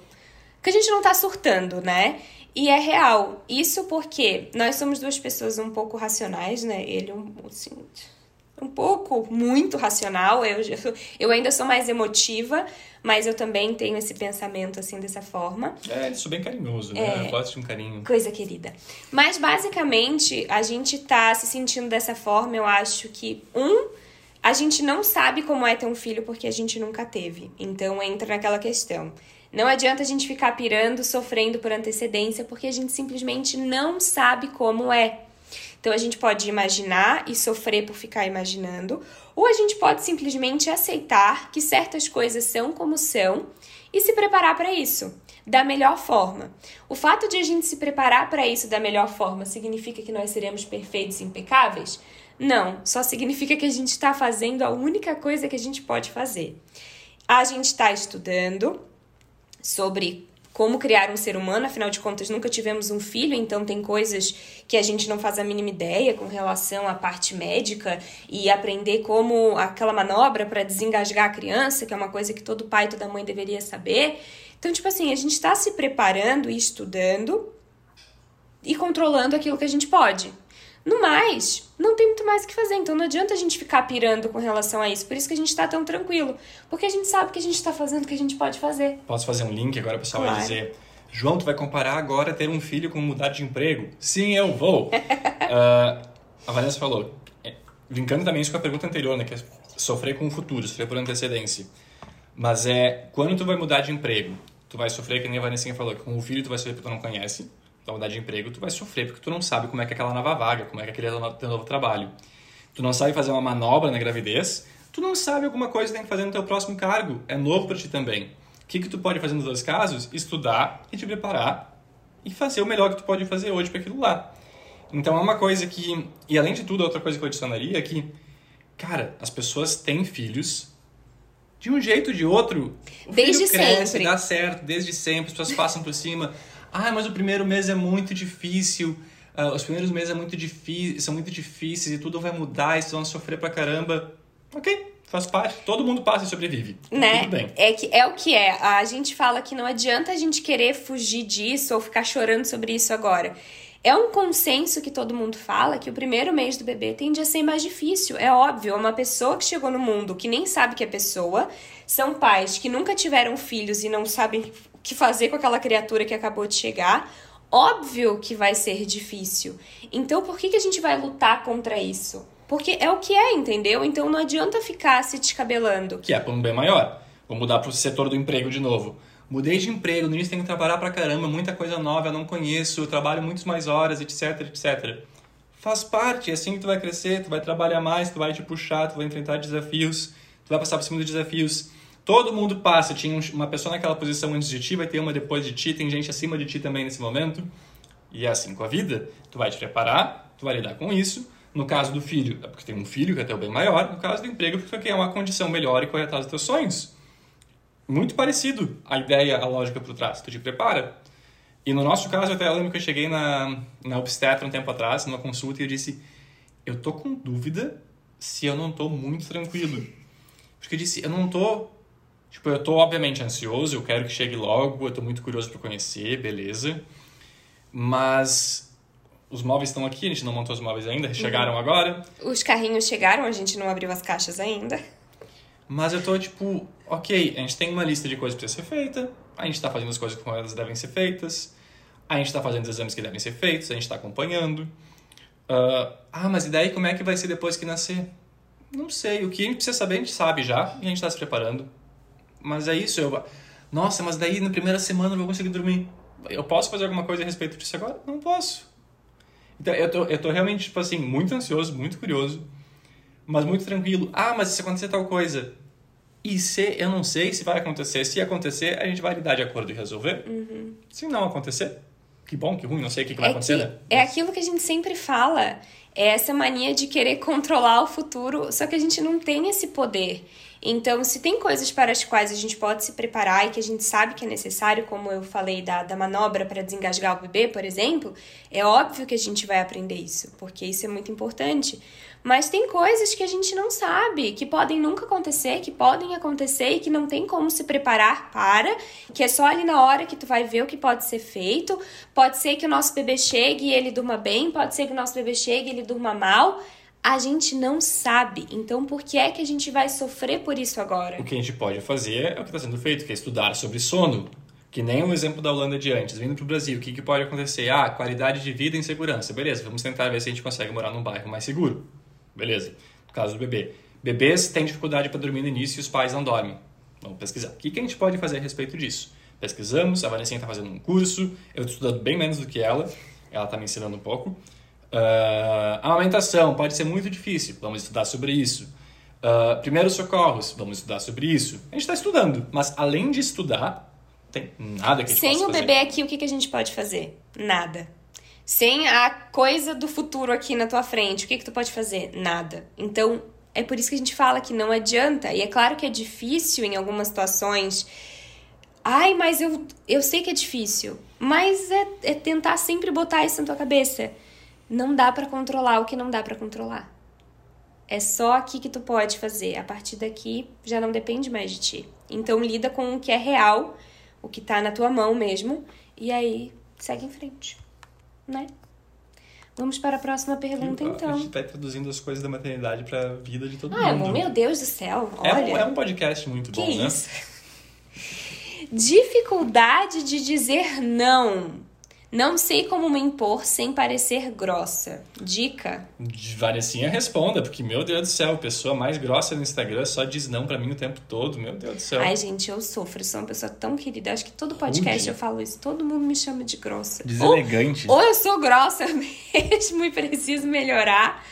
Que a gente não tá surtando, né? E é real. Isso porque nós somos duas pessoas um pouco racionais, né? Ele, um, assim, um pouco, muito racional. Eu, eu ainda sou mais emotiva, mas eu também tenho esse pensamento assim dessa forma. É, isso bem carinhoso, né? É, eu gosto de um carinho. Coisa querida. Mas basicamente, a gente tá se sentindo dessa forma, eu acho que um a gente não sabe como é ter um filho porque a gente nunca teve. Então entra naquela questão. Não adianta a gente ficar pirando, sofrendo por antecedência, porque a gente simplesmente não sabe como é. Então a gente pode imaginar e sofrer por ficar imaginando, ou a gente pode simplesmente aceitar que certas coisas são como são e se preparar para isso da melhor forma. O fato de a gente se preparar para isso da melhor forma significa que nós seremos perfeitos e impecáveis? Não, só significa que a gente está fazendo a única coisa que a gente pode fazer. A gente está estudando sobre como criar um ser humano, afinal de contas nunca tivemos um filho, então tem coisas que a gente não faz a mínima ideia com relação à parte médica e aprender como aquela manobra para desengasgar a criança, que é uma coisa que todo pai e toda mãe deveria saber. Então, tipo assim, a gente está se preparando e estudando e controlando aquilo que a gente pode. No mais, não tem muito mais o que fazer. Então não adianta a gente ficar pirando com relação a isso. Por isso que a gente tá tão tranquilo. Porque a gente sabe que a gente tá fazendo o que a gente pode fazer. Posso fazer um link agora, pessoal claro. vai dizer. João, tu vai comparar agora ter um filho com mudar de emprego? Sim, eu vou. uh, a Vanessa falou, é, brincando também isso com a pergunta anterior, né? Que é sofrer com o futuro, sofrer por antecedência. Mas é, quando tu vai mudar de emprego, tu vai sofrer, que nem a Vanessa falou, que com o filho tu vai sofrer porque tu não conhece tua mudar de emprego, tu vai sofrer porque tu não sabe como é que é aquela nova vaga, como é que é aquele teu novo trabalho. Tu não sabe fazer uma manobra na gravidez, tu não sabe alguma coisa que tem que fazer no teu próximo cargo, é novo para ti também. O que, que tu pode fazer nos dois casos? Estudar e te preparar e fazer o melhor que tu pode fazer hoje para aquilo lá. Então é uma coisa que, e além de tudo, outra coisa que eu adicionaria é que, cara, as pessoas têm filhos de um jeito ou de outro. O desde filho cresce, sempre. dá certo, desde sempre, as pessoas passam por cima. Ah, mas o primeiro mês é muito difícil. Uh, os primeiros meses é muito são muito difíceis e tudo vai mudar e vocês vão sofrer pra caramba. Ok, faz parte. Todo mundo passa e sobrevive. Tá né? Tudo bem. É, que, é o que é. A gente fala que não adianta a gente querer fugir disso ou ficar chorando sobre isso agora. É um consenso que todo mundo fala que o primeiro mês do bebê tende a ser mais difícil. É óbvio, é uma pessoa que chegou no mundo que nem sabe que é pessoa, são pais que nunca tiveram filhos e não sabem que fazer com aquela criatura que acabou de chegar, óbvio que vai ser difícil. Então, por que, que a gente vai lutar contra isso? Porque é o que é, entendeu? Então não adianta ficar se descabelando. Que é para um bem maior. Vou mudar para o setor do emprego de novo. Mudei de emprego, no início tenho que trabalhar pra caramba, muita coisa nova, eu não conheço, eu trabalho muitas mais horas, etc, etc. Faz parte, é assim que tu vai crescer, tu vai trabalhar mais, tu vai te puxar, tu vai enfrentar desafios, tu vai passar por cima dos desafios. Todo mundo passa. Tinha uma pessoa naquela posição antes de ti, vai ter uma depois de ti, tem gente acima de ti também nesse momento. E é assim com a vida. Tu vai te preparar, tu vai lidar com isso. No caso do filho, é porque tem um filho que é até o bem maior. No caso do emprego, porque tu quer uma condição melhor e correr atrás dos teus sonhos. Muito parecido a ideia, a lógica por trás. Tu te prepara. E no nosso caso, eu até lembro que eu cheguei na, na obstetra um tempo atrás, numa consulta, e eu disse: Eu tô com dúvida se eu não tô muito tranquilo. Porque eu disse: Eu não tô Tipo, eu tô obviamente ansioso, eu quero que chegue logo, eu tô muito curioso para conhecer, beleza. Mas os móveis estão aqui, a gente não montou os móveis ainda, chegaram uhum. agora. Os carrinhos chegaram, a gente não abriu as caixas ainda. Mas eu tô tipo, ok, a gente tem uma lista de coisas para ser feita, a gente tá fazendo as coisas como elas devem ser feitas, a gente tá fazendo os exames que devem ser feitos, a gente tá acompanhando. Uh, ah, mas e daí como é que vai ser depois que nascer? Não sei. O que a gente precisa saber, a gente sabe já e a gente está se preparando. Mas é isso. Eu... Nossa, mas daí na primeira semana eu vou conseguir dormir. Eu posso fazer alguma coisa a respeito disso agora? Não posso. Então eu tô, eu tô realmente, tipo assim, muito ansioso, muito curioso, mas muito tranquilo. Ah, mas se acontecer tal coisa. E se eu não sei se vai acontecer. Se acontecer, a gente vai lidar de acordo e resolver. Uhum. Se não acontecer, que bom, que ruim, não sei o que, que vai é acontecer, que, né? É aquilo que a gente sempre fala. É essa mania de querer controlar o futuro, só que a gente não tem esse poder. Então, se tem coisas para as quais a gente pode se preparar e que a gente sabe que é necessário, como eu falei da, da manobra para desengasgar o bebê, por exemplo, é óbvio que a gente vai aprender isso, porque isso é muito importante. Mas tem coisas que a gente não sabe, que podem nunca acontecer, que podem acontecer e que não tem como se preparar para, que é só ali na hora que tu vai ver o que pode ser feito. Pode ser que o nosso bebê chegue e ele durma bem, pode ser que o nosso bebê chegue e ele durma mal a gente não sabe. Então, por que é que a gente vai sofrer por isso agora? O que a gente pode fazer é o que está sendo feito, que é estudar sobre sono. Que nem o exemplo da Holanda de antes. Vindo para o Brasil, o que, que pode acontecer? Ah, qualidade de vida e segurança. Beleza, vamos tentar ver se a gente consegue morar num bairro mais seguro. Beleza. No caso do bebê. Bebês têm dificuldade para dormir no início e os pais não dormem. Vamos pesquisar. O que, que a gente pode fazer a respeito disso? Pesquisamos, a Vanessa está fazendo um curso, eu estou estudando bem menos do que ela, ela está me ensinando um pouco. Uh, amamentação pode ser muito difícil, vamos estudar sobre isso. Uh, primeiros socorros, vamos estudar sobre isso. A gente está estudando, mas além de estudar, tem nada que a gente Sem o fazer. bebê aqui, o que, que a gente pode fazer? Nada. Sem a coisa do futuro aqui na tua frente, o que, que tu pode fazer? Nada. Então, é por isso que a gente fala que não adianta. E é claro que é difícil em algumas situações. Ai, mas eu, eu sei que é difícil. Mas é, é tentar sempre botar isso na tua cabeça não dá para controlar o que não dá para controlar. É só aqui que tu pode fazer. A partir daqui já não depende mais de ti. Então lida com o que é real, o que tá na tua mão mesmo, e aí segue em frente, né? Vamos para a próxima pergunta, então. A gente tá traduzindo as coisas da maternidade para a vida de todo ah, mundo. Ah, meu Deus do céu, olha. É, é um podcast muito que bom, né? isso? né? Dificuldade de dizer não. Não sei como me impor sem parecer grossa. Dica? Vanessinha responda, porque, meu Deus do céu, a pessoa mais grossa no Instagram só diz não para mim o tempo todo. Meu Deus do céu. Ai, gente, eu sofro. Sou uma pessoa tão querida. Acho que todo podcast Rude. eu falo isso. Todo mundo me chama de grossa. Deselegante. Ou, ou eu sou grossa mesmo e preciso melhorar,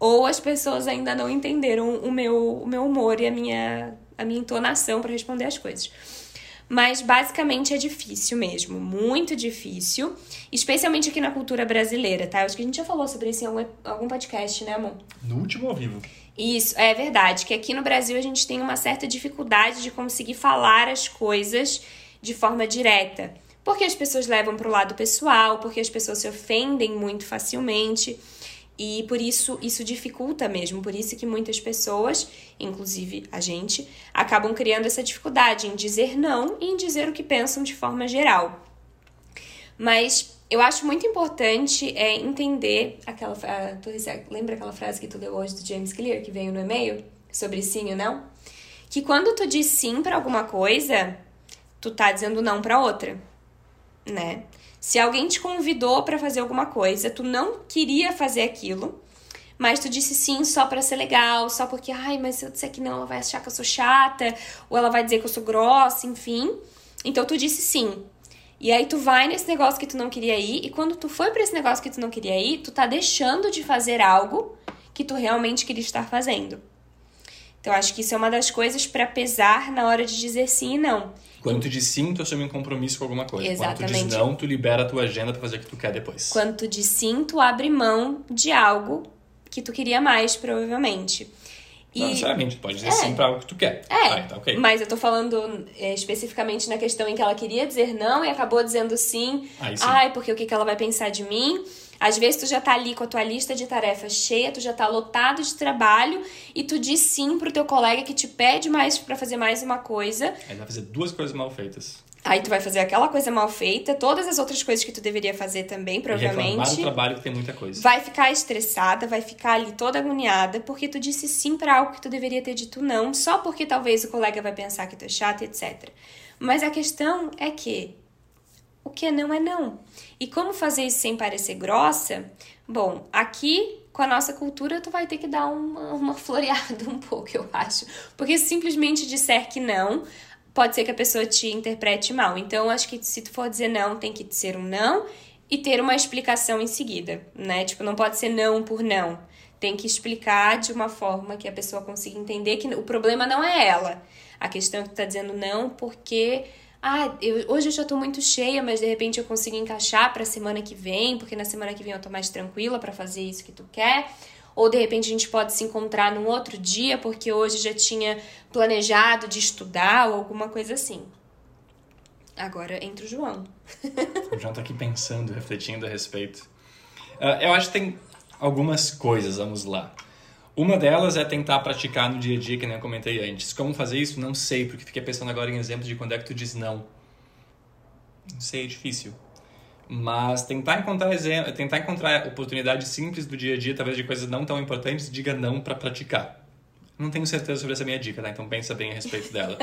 ou as pessoas ainda não entenderam o meu, o meu humor e a minha, a minha entonação para responder as coisas. Mas basicamente é difícil mesmo, muito difícil, especialmente aqui na cultura brasileira, tá? Eu acho que a gente já falou sobre isso em algum, algum podcast, né, amor? No último ao vivo. Isso, é verdade, que aqui no Brasil a gente tem uma certa dificuldade de conseguir falar as coisas de forma direta. Porque as pessoas levam para o lado pessoal, porque as pessoas se ofendem muito facilmente. E por isso isso dificulta mesmo, por isso que muitas pessoas, inclusive a gente, acabam criando essa dificuldade em dizer não e em dizer o que pensam de forma geral. Mas eu acho muito importante é entender aquela uh, tu, lembra aquela frase que tu leu hoje do James Clear que veio no e-mail sobre sim ou não? Que quando tu diz sim para alguma coisa, tu tá dizendo não para outra, né? Se alguém te convidou para fazer alguma coisa, tu não queria fazer aquilo, mas tu disse sim só para ser legal, só porque, ai, mas se eu disser que não, ela vai achar que eu sou chata, ou ela vai dizer que eu sou grossa, enfim. Então tu disse sim. E aí tu vai nesse negócio que tu não queria ir, e quando tu foi para esse negócio que tu não queria ir, tu tá deixando de fazer algo que tu realmente queria estar fazendo. Então acho que isso é uma das coisas para pesar na hora de dizer sim e não. Quando tu diz sim, tu assume um compromisso com alguma coisa. Exatamente. Quando tu diz não, tu libera a tua agenda para fazer o que tu quer depois. Quando tu diz sim, tu abre mão de algo que tu queria mais, provavelmente. E... Não necessariamente, tu pode dizer é. sim pra algo que tu quer. É, ah, então, okay. mas eu tô falando é, especificamente na questão em que ela queria dizer não e acabou dizendo sim. Aí, sim. Ai, porque o que, que ela vai pensar de mim? Às vezes tu já tá ali com a tua lista de tarefas cheia, tu já tá lotado de trabalho e tu diz sim pro teu colega que te pede mais para fazer mais uma coisa. Aí vai fazer duas coisas mal feitas. Aí tu vai fazer aquela coisa mal feita, todas as outras coisas que tu deveria fazer também, provavelmente. E trabalho que tem muita coisa. Vai ficar estressada, vai ficar ali toda agoniada, porque tu disse sim para algo que tu deveria ter dito não, só porque talvez o colega vai pensar que tu é chata, etc. Mas a questão é que o que não é não. E como fazer isso sem parecer grossa? Bom, aqui com a nossa cultura, tu vai ter que dar uma, uma floreada um pouco, eu acho. Porque simplesmente disser que não, pode ser que a pessoa te interprete mal. Então, acho que se tu for dizer não, tem que ser um não e ter uma explicação em seguida, né? Tipo, não pode ser não por não. Tem que explicar de uma forma que a pessoa consiga entender que o problema não é ela. A questão é que tu tá dizendo não porque ah, eu, hoje eu já tô muito cheia, mas de repente eu consigo encaixar para semana que vem, porque na semana que vem eu tô mais tranquila para fazer isso que tu quer. Ou de repente a gente pode se encontrar num outro dia, porque hoje já tinha planejado de estudar ou alguma coisa assim. Agora entra o João. o João tá aqui pensando, refletindo a respeito. Uh, eu acho que tem algumas coisas, vamos lá. Uma delas é tentar praticar no dia a dia, que nem eu comentei antes. Como fazer isso? Não sei, porque fiquei pensando agora em exemplos de quando é que tu diz não. Não sei, é difícil. Mas tentar encontrar tentar encontrar oportunidades simples do dia a dia, talvez de coisas não tão importantes, diga não para praticar. Não tenho certeza sobre essa minha dica, tá? Então pensa bem a respeito dela.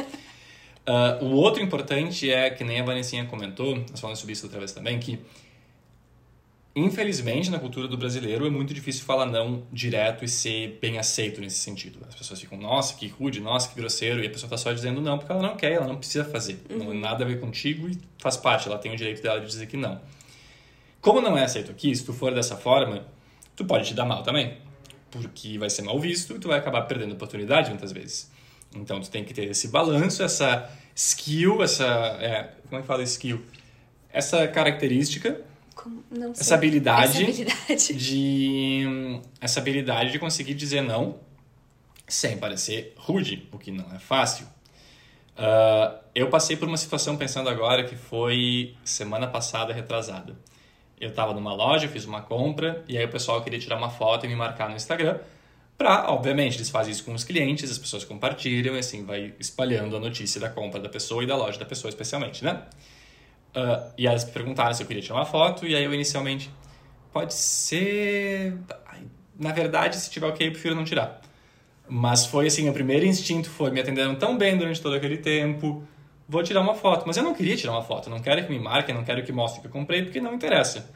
Uh, o outro importante é, que nem a Vanessinha comentou, nós falamos sobre isso outra vez também, que Infelizmente, na cultura do brasileiro, é muito difícil falar não direto e ser bem aceito nesse sentido. As pessoas ficam, nossa, que rude, nossa, que grosseiro, e a pessoa está só dizendo não porque ela não quer, ela não precisa fazer. Uhum. Não tem nada a ver contigo e faz parte, ela tem o direito dela de dizer que não. Como não é aceito aqui, se tu for dessa forma, tu pode te dar mal também, porque vai ser mal visto e tu vai acabar perdendo oportunidade muitas vezes. Então, tu tem que ter esse balanço, essa skill, essa... É, como é que fala skill? Essa característica essa habilidade, essa habilidade de essa habilidade de conseguir dizer não sem parecer rude, o que não é fácil. Uh, eu passei por uma situação pensando agora que foi semana passada retrasada. Eu estava numa loja, fiz uma compra e aí o pessoal queria tirar uma foto e me marcar no Instagram para, obviamente, eles fazem isso com os clientes, as pessoas compartilham e assim vai espalhando a notícia da compra da pessoa e da loja da pessoa especialmente, né? Uh, e elas perguntaram se eu queria tirar uma foto, e aí eu inicialmente, pode ser. Na verdade, se tiver ok, eu prefiro não tirar. Mas foi assim, o primeiro instinto foi: me atenderam tão bem durante todo aquele tempo, vou tirar uma foto. Mas eu não queria tirar uma foto, não quero que me marquem, não quero que mostrem que eu comprei, porque não interessa.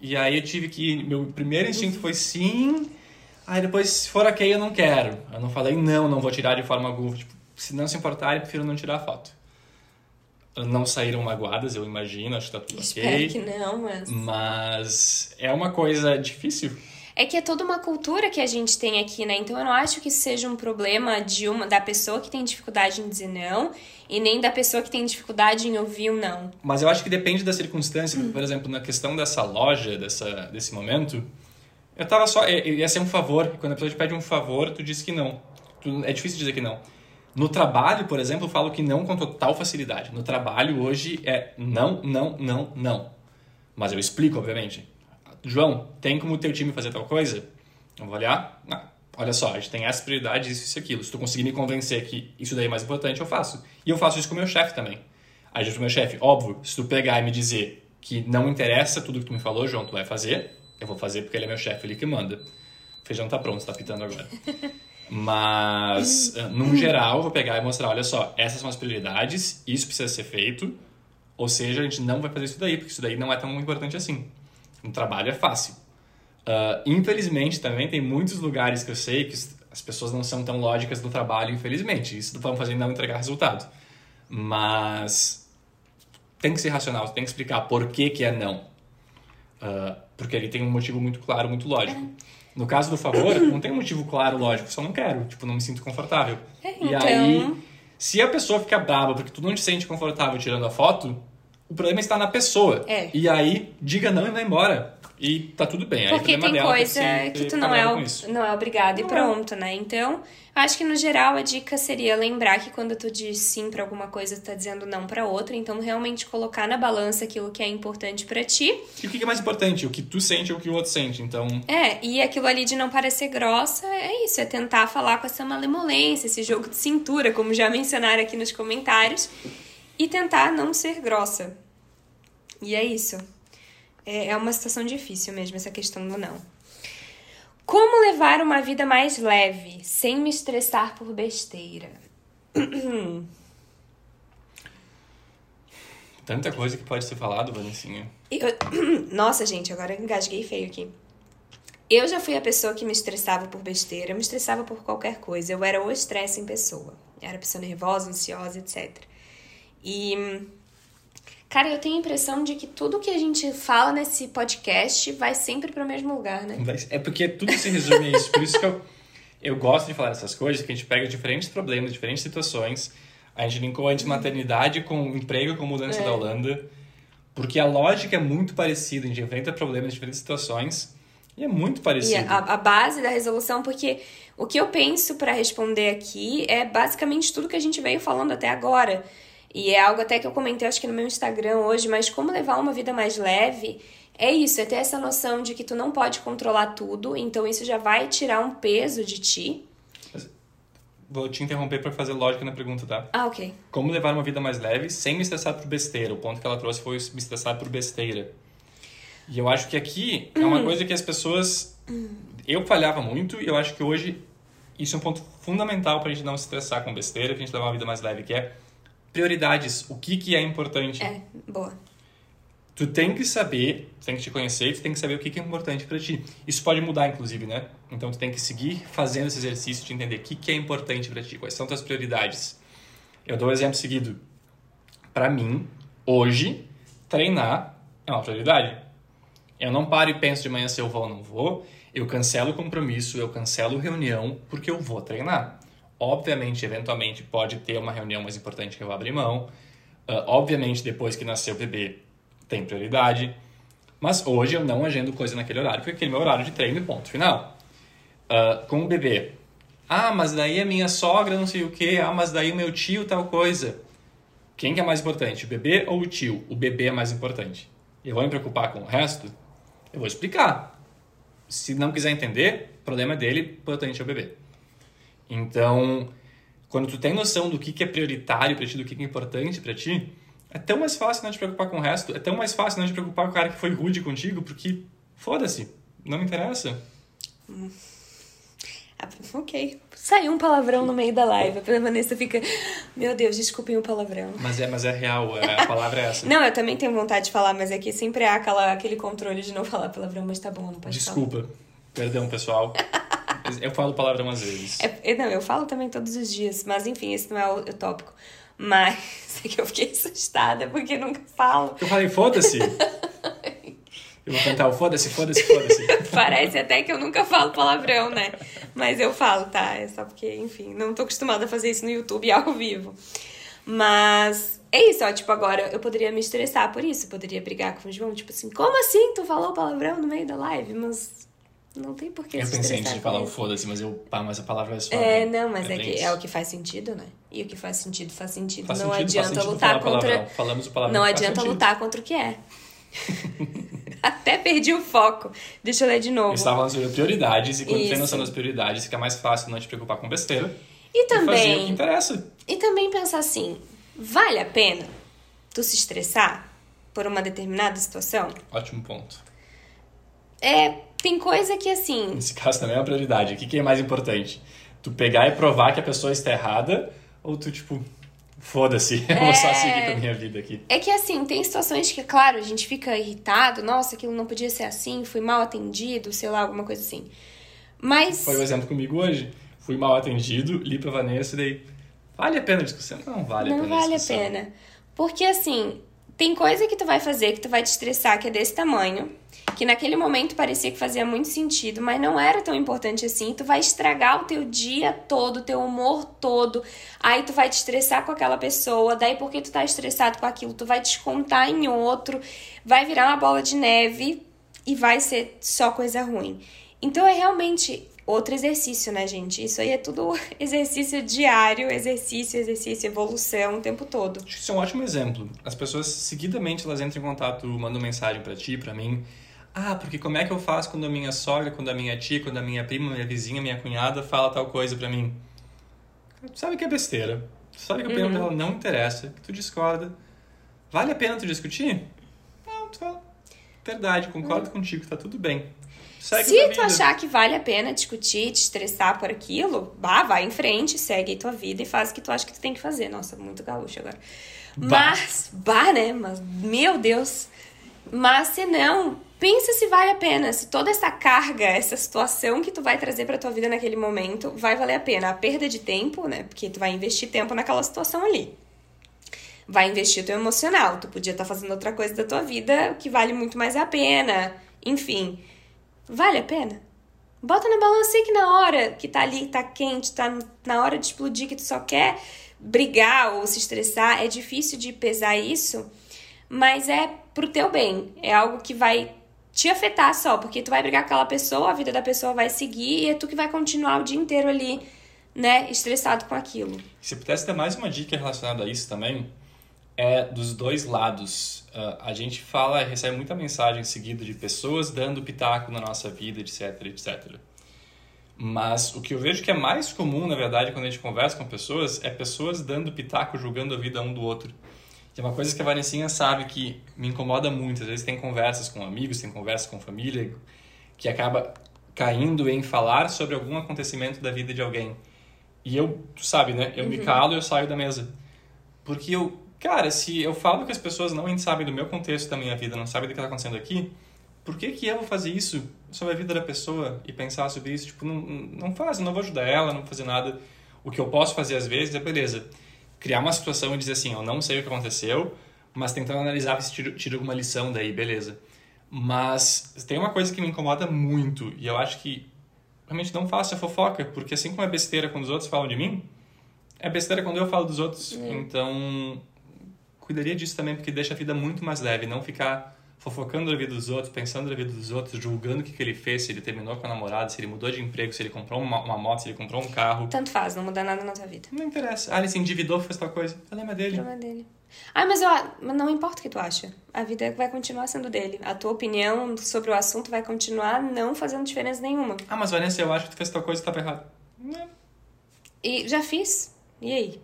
E aí eu tive que. Meu primeiro instinto foi sim, aí depois, se for ok, eu não quero. Eu não falei não, não vou tirar de forma alguma. Tipo, se não se importar, eu prefiro não tirar a foto não saíram magoadas, eu imagino, acho que tá tudo Espero ok. Espero que não, mas... Mas é uma coisa difícil. É que é toda uma cultura que a gente tem aqui, né? Então eu não acho que isso seja um problema de uma da pessoa que tem dificuldade em dizer não e nem da pessoa que tem dificuldade em ouvir o um não. Mas eu acho que depende da circunstância. Hum. Por exemplo, na questão dessa loja, dessa, desse momento, eu tava só. Ia ser um favor. Quando a pessoa te pede um favor, tu diz que não. Tu, é difícil dizer que não. No trabalho, por exemplo, eu falo que não com total facilidade. No trabalho hoje é não, não, não, não. Mas eu explico, obviamente. João, tem como o teu time fazer tal coisa? Eu vou olhar. Não. Olha só, a gente tem essa prioridade, isso e aquilo. Se tu conseguir me convencer que isso daí é mais importante, eu faço. E eu faço isso com o meu chefe também. Aí eu o meu chefe, óbvio, se tu pegar e me dizer que não interessa tudo que tu me falou, João, tu vai fazer, eu vou fazer porque ele é meu chefe, ele que manda. O feijão tá pronto, tá pitando agora. Mas, eh, num geral, vou pegar e mostrar, olha só, essas são as prioridades, isso precisa ser feito, ou seja, a gente não vai fazer isso daí, porque isso daí não é tão importante assim. Um trabalho é fácil. Uh, infelizmente, também tem muitos lugares que eu sei que as pessoas não são tão lógicas no trabalho, infelizmente. Isso vão fazer não entregar resultado. Mas tem que ser racional, tem que explicar por que, que é não. Uh, porque ele tem um motivo muito claro, muito lógico. No caso do favor, não tem um motivo claro, lógico, só não quero, tipo, não me sinto confortável. É, e então... aí, se a pessoa fica brava porque tu não te sente confortável tirando a foto, o problema está na pessoa. É. E aí, diga não e vai embora. E tá tudo bem. Porque aí, tem coisa que tu não é, não é obrigado não e é. pronto, é. né? Então, acho que no geral a dica seria lembrar que quando tu diz sim para alguma coisa, tu tá dizendo não para outra. Então, realmente colocar na balança aquilo que é importante para ti. E o que é mais importante? O que tu sente ou o que o outro sente. Então. É, e aquilo ali de não parecer grossa, é isso. É tentar falar com essa malemolência, esse jogo de cintura, como já mencionaram aqui nos comentários. E tentar não ser grossa. E é isso. É, é uma situação difícil mesmo, essa questão do não. Como levar uma vida mais leve, sem me estressar por besteira? Tanta coisa que pode ser falado, Vanessinha. Eu... Nossa, gente, agora engasguei feio aqui. Eu já fui a pessoa que me estressava por besteira, eu me estressava por qualquer coisa. Eu era o estresse em pessoa. Eu era pessoa nervosa, ansiosa, etc. E. Cara, eu tenho a impressão de que tudo que a gente fala nesse podcast vai sempre para o mesmo lugar, né? É porque tudo se resume a isso. Por isso que eu, eu gosto de falar essas coisas, que a gente pega diferentes problemas, diferentes situações. A gente linkou antes maternidade com emprego, com mudança é. da Holanda. Porque a lógica é muito parecida, a gente enfrenta problemas em diferentes situações e é muito parecido. E a, a base da resolução, porque o que eu penso para responder aqui é basicamente tudo que a gente veio falando até agora. E é algo até que eu comentei, acho que no meu Instagram hoje, mas como levar uma vida mais leve é isso, é ter essa noção de que tu não pode controlar tudo, então isso já vai tirar um peso de ti. Vou te interromper para fazer lógica na pergunta, tá? Ah, ok. Como levar uma vida mais leve sem me estressar por besteira? O ponto que ela trouxe foi me estressar por besteira. E eu acho que aqui é uma hum. coisa que as pessoas. Eu falhava muito e eu acho que hoje isso é um ponto fundamental para a gente não se estressar com besteira, para a gente levar uma vida mais leve, que é prioridades. O que, que é importante? É, boa. Tu tem que saber, tu tem que te conhecer, tu tem que saber o que, que é importante para ti. Isso pode mudar, inclusive, né? Então tu tem que seguir fazendo esse exercício de entender o que, que é importante para ti, quais são tuas prioridades. Eu dou um exemplo seguido. Para mim, hoje, treinar é uma prioridade. Eu não paro e penso de manhã se eu vou ou não vou. Eu cancelo o compromisso, eu cancelo reunião, porque eu vou treinar. Obviamente, eventualmente, pode ter uma reunião mais importante que eu abrir mão. Uh, obviamente, depois que nasceu o bebê, tem prioridade. Mas hoje eu não agendo coisa naquele horário, porque aquele é meu horário de treino e ponto final. Uh, com o bebê. Ah, mas daí a minha sogra não sei o que. Ah, mas daí o meu tio tal coisa. Quem que é mais importante, o bebê ou o tio? O bebê é mais importante. Eu vou me preocupar com o resto? Eu vou explicar. Se não quiser entender, o problema é dele, importante é o bebê. Então, quando tu tem noção do que, que é prioritário para ti, do que, que é importante para ti, é tão mais fácil não te preocupar com o resto, é tão mais fácil não te preocupar com o cara que foi rude contigo, porque foda-se, não me interessa. Hum. Ok. Saiu um palavrão no meio da live. A Vanessa fica, meu Deus, desculpem o palavrão. Mas é, mas é real, é, a palavra é essa. não, eu também tenho vontade de falar, mas é que sempre há aquela, aquele controle de não falar palavrão, mas tá bom, não pode Desculpa. falar. Perdão, pessoal. eu falo palavrão às vezes. É, não, eu falo também todos os dias, mas enfim, esse não é o, o tópico. Mas é que eu fiquei assustada porque nunca falo. Eu falei, foda-se. Eu vou cantar o foda-se, foda-se, foda-se. Parece até que eu nunca falo palavrão, né? Mas eu falo, tá? É só porque, enfim, não tô acostumada a fazer isso no YouTube ao vivo. Mas é isso, ó. Tipo, agora eu poderia me estressar por isso. poderia brigar com o João, tipo assim, como assim tu falou palavrão no meio da live? Mas não tem por que Eu pensei antes de falar o foda-se, mas eu, pá, mas a palavra é só. É, não, mas é, é que é o que faz sentido, né? E o que faz sentido, faz sentido. Faz não sentido, adianta sentido lutar contra. Falamos o palavrão. Não adianta lutar contra o que é. Até perdi o foco. Deixa eu ler de novo. Estava falando sobre prioridades, e quando tem noção das prioridades, fica mais fácil não te preocupar com besteira. E também. E fazer o que interessa. E também pensar assim: vale a pena tu se estressar por uma determinada situação? Ótimo ponto. É, tem coisa que assim. Nesse caso também é uma prioridade. O que, que é mais importante? Tu pegar e provar que a pessoa está errada, ou tu, tipo, Foda-se, eu vou só seguir com a minha vida aqui. É que assim, tem situações que, claro, a gente fica irritado, nossa, aquilo não podia ser assim, fui mal atendido, sei lá, alguma coisa assim. Mas. Foi o um exemplo comigo hoje. Fui mal atendido, li pra Vanessa e daí. Vale a pena a discussão? Não vale não a pena. Não vale a pena. Porque assim, tem coisa que tu vai fazer que tu vai te estressar que é desse tamanho que naquele momento parecia que fazia muito sentido, mas não era tão importante assim. Tu vai estragar o teu dia todo, o teu humor todo. Aí tu vai te estressar com aquela pessoa, daí porque tu tá estressado com aquilo, tu vai descontar em outro, vai virar uma bola de neve e vai ser só coisa ruim. Então é realmente outro exercício, né, gente? Isso aí é tudo exercício diário, exercício, exercício, evolução o tempo todo. Isso é um ótimo exemplo. As pessoas seguidamente elas entram em contato, mandam mensagem para ti, para mim, ah, porque como é que eu faço quando a minha sogra, quando a minha tia, quando a minha prima, minha vizinha, minha cunhada fala tal coisa pra mim? Tu sabe que é besteira. Tu sabe que a opinião uhum. dela não interessa, que tu discorda. Vale a pena tu discutir? Não, tu fala. Verdade, concordo uhum. contigo, tá tudo bem. Segue Se tu achar que vale a pena discutir, te estressar por aquilo, bah, vai em frente, segue tua vida e faz o que tu acha que tu tem que fazer. Nossa, muito gaúcho agora. Bah. Mas, bah, né? Mas, meu Deus. Mas se não, pensa se vale a pena, se toda essa carga, essa situação que tu vai trazer para tua vida naquele momento vai valer a pena. A perda de tempo, né? Porque tu vai investir tempo naquela situação ali. Vai investir o teu emocional. Tu podia estar tá fazendo outra coisa da tua vida que vale muito mais a pena. Enfim, vale a pena? Bota na balança aí que na hora que tá ali, tá quente, tá na hora de explodir, que tu só quer brigar ou se estressar, é difícil de pesar isso, mas é pro teu bem. É algo que vai te afetar só, porque tu vai brigar com aquela pessoa, a vida da pessoa vai seguir e é tu que vai continuar o dia inteiro ali, né, estressado com aquilo. Se pudesse ter mais uma dica relacionada a isso também, é dos dois lados. Uh, a gente fala, recebe muita mensagem seguida de pessoas dando pitaco na nossa vida, etc, etc. Mas o que eu vejo que é mais comum, na verdade, quando a gente conversa com pessoas, é pessoas dando pitaco, julgando a vida um do outro. E é uma coisa que a Vanessinha sabe que me incomoda muito. Às vezes tem conversas com amigos, tem conversas com família, que acaba caindo em falar sobre algum acontecimento da vida de alguém. E eu, tu sabe, né? Eu uhum. me calo e eu saio da mesa. Porque eu, cara, se eu falo que as pessoas não sabem do meu contexto da minha vida, não sabem do que está acontecendo aqui, por que, que eu vou fazer isso sobre a vida da pessoa e pensar sobre isso? Tipo, não, não faz, não vou ajudar ela, não vou fazer nada. O que eu posso fazer às vezes é, beleza, criar uma situação e dizer assim, eu não sei o que aconteceu, mas tentando analisar se tira, tira alguma lição daí, beleza. Mas tem uma coisa que me incomoda muito, e eu acho que realmente não faço a fofoca, porque assim como é besteira quando os outros falam de mim, é besteira quando eu falo dos outros. Então, cuidaria disso também, porque deixa a vida muito mais leve, não ficar fofocando a vida dos outros, pensando na vida dos outros, julgando o que, que ele fez, se ele terminou com a namorada, se ele mudou de emprego, se ele comprou uma, uma moto, se ele comprou um carro. Tanto faz, não muda nada na tua vida. Não interessa. Ah, ele se endividou, fez tal coisa. O problema é dele. Problema é dele. Ah, mas eu, não importa o que tu acha. A vida vai continuar sendo dele. A tua opinião sobre o assunto vai continuar não fazendo diferença nenhuma. Ah, mas Vanessa, eu acho que tu fez tal coisa e estava errado. Não. E já fiz. E aí?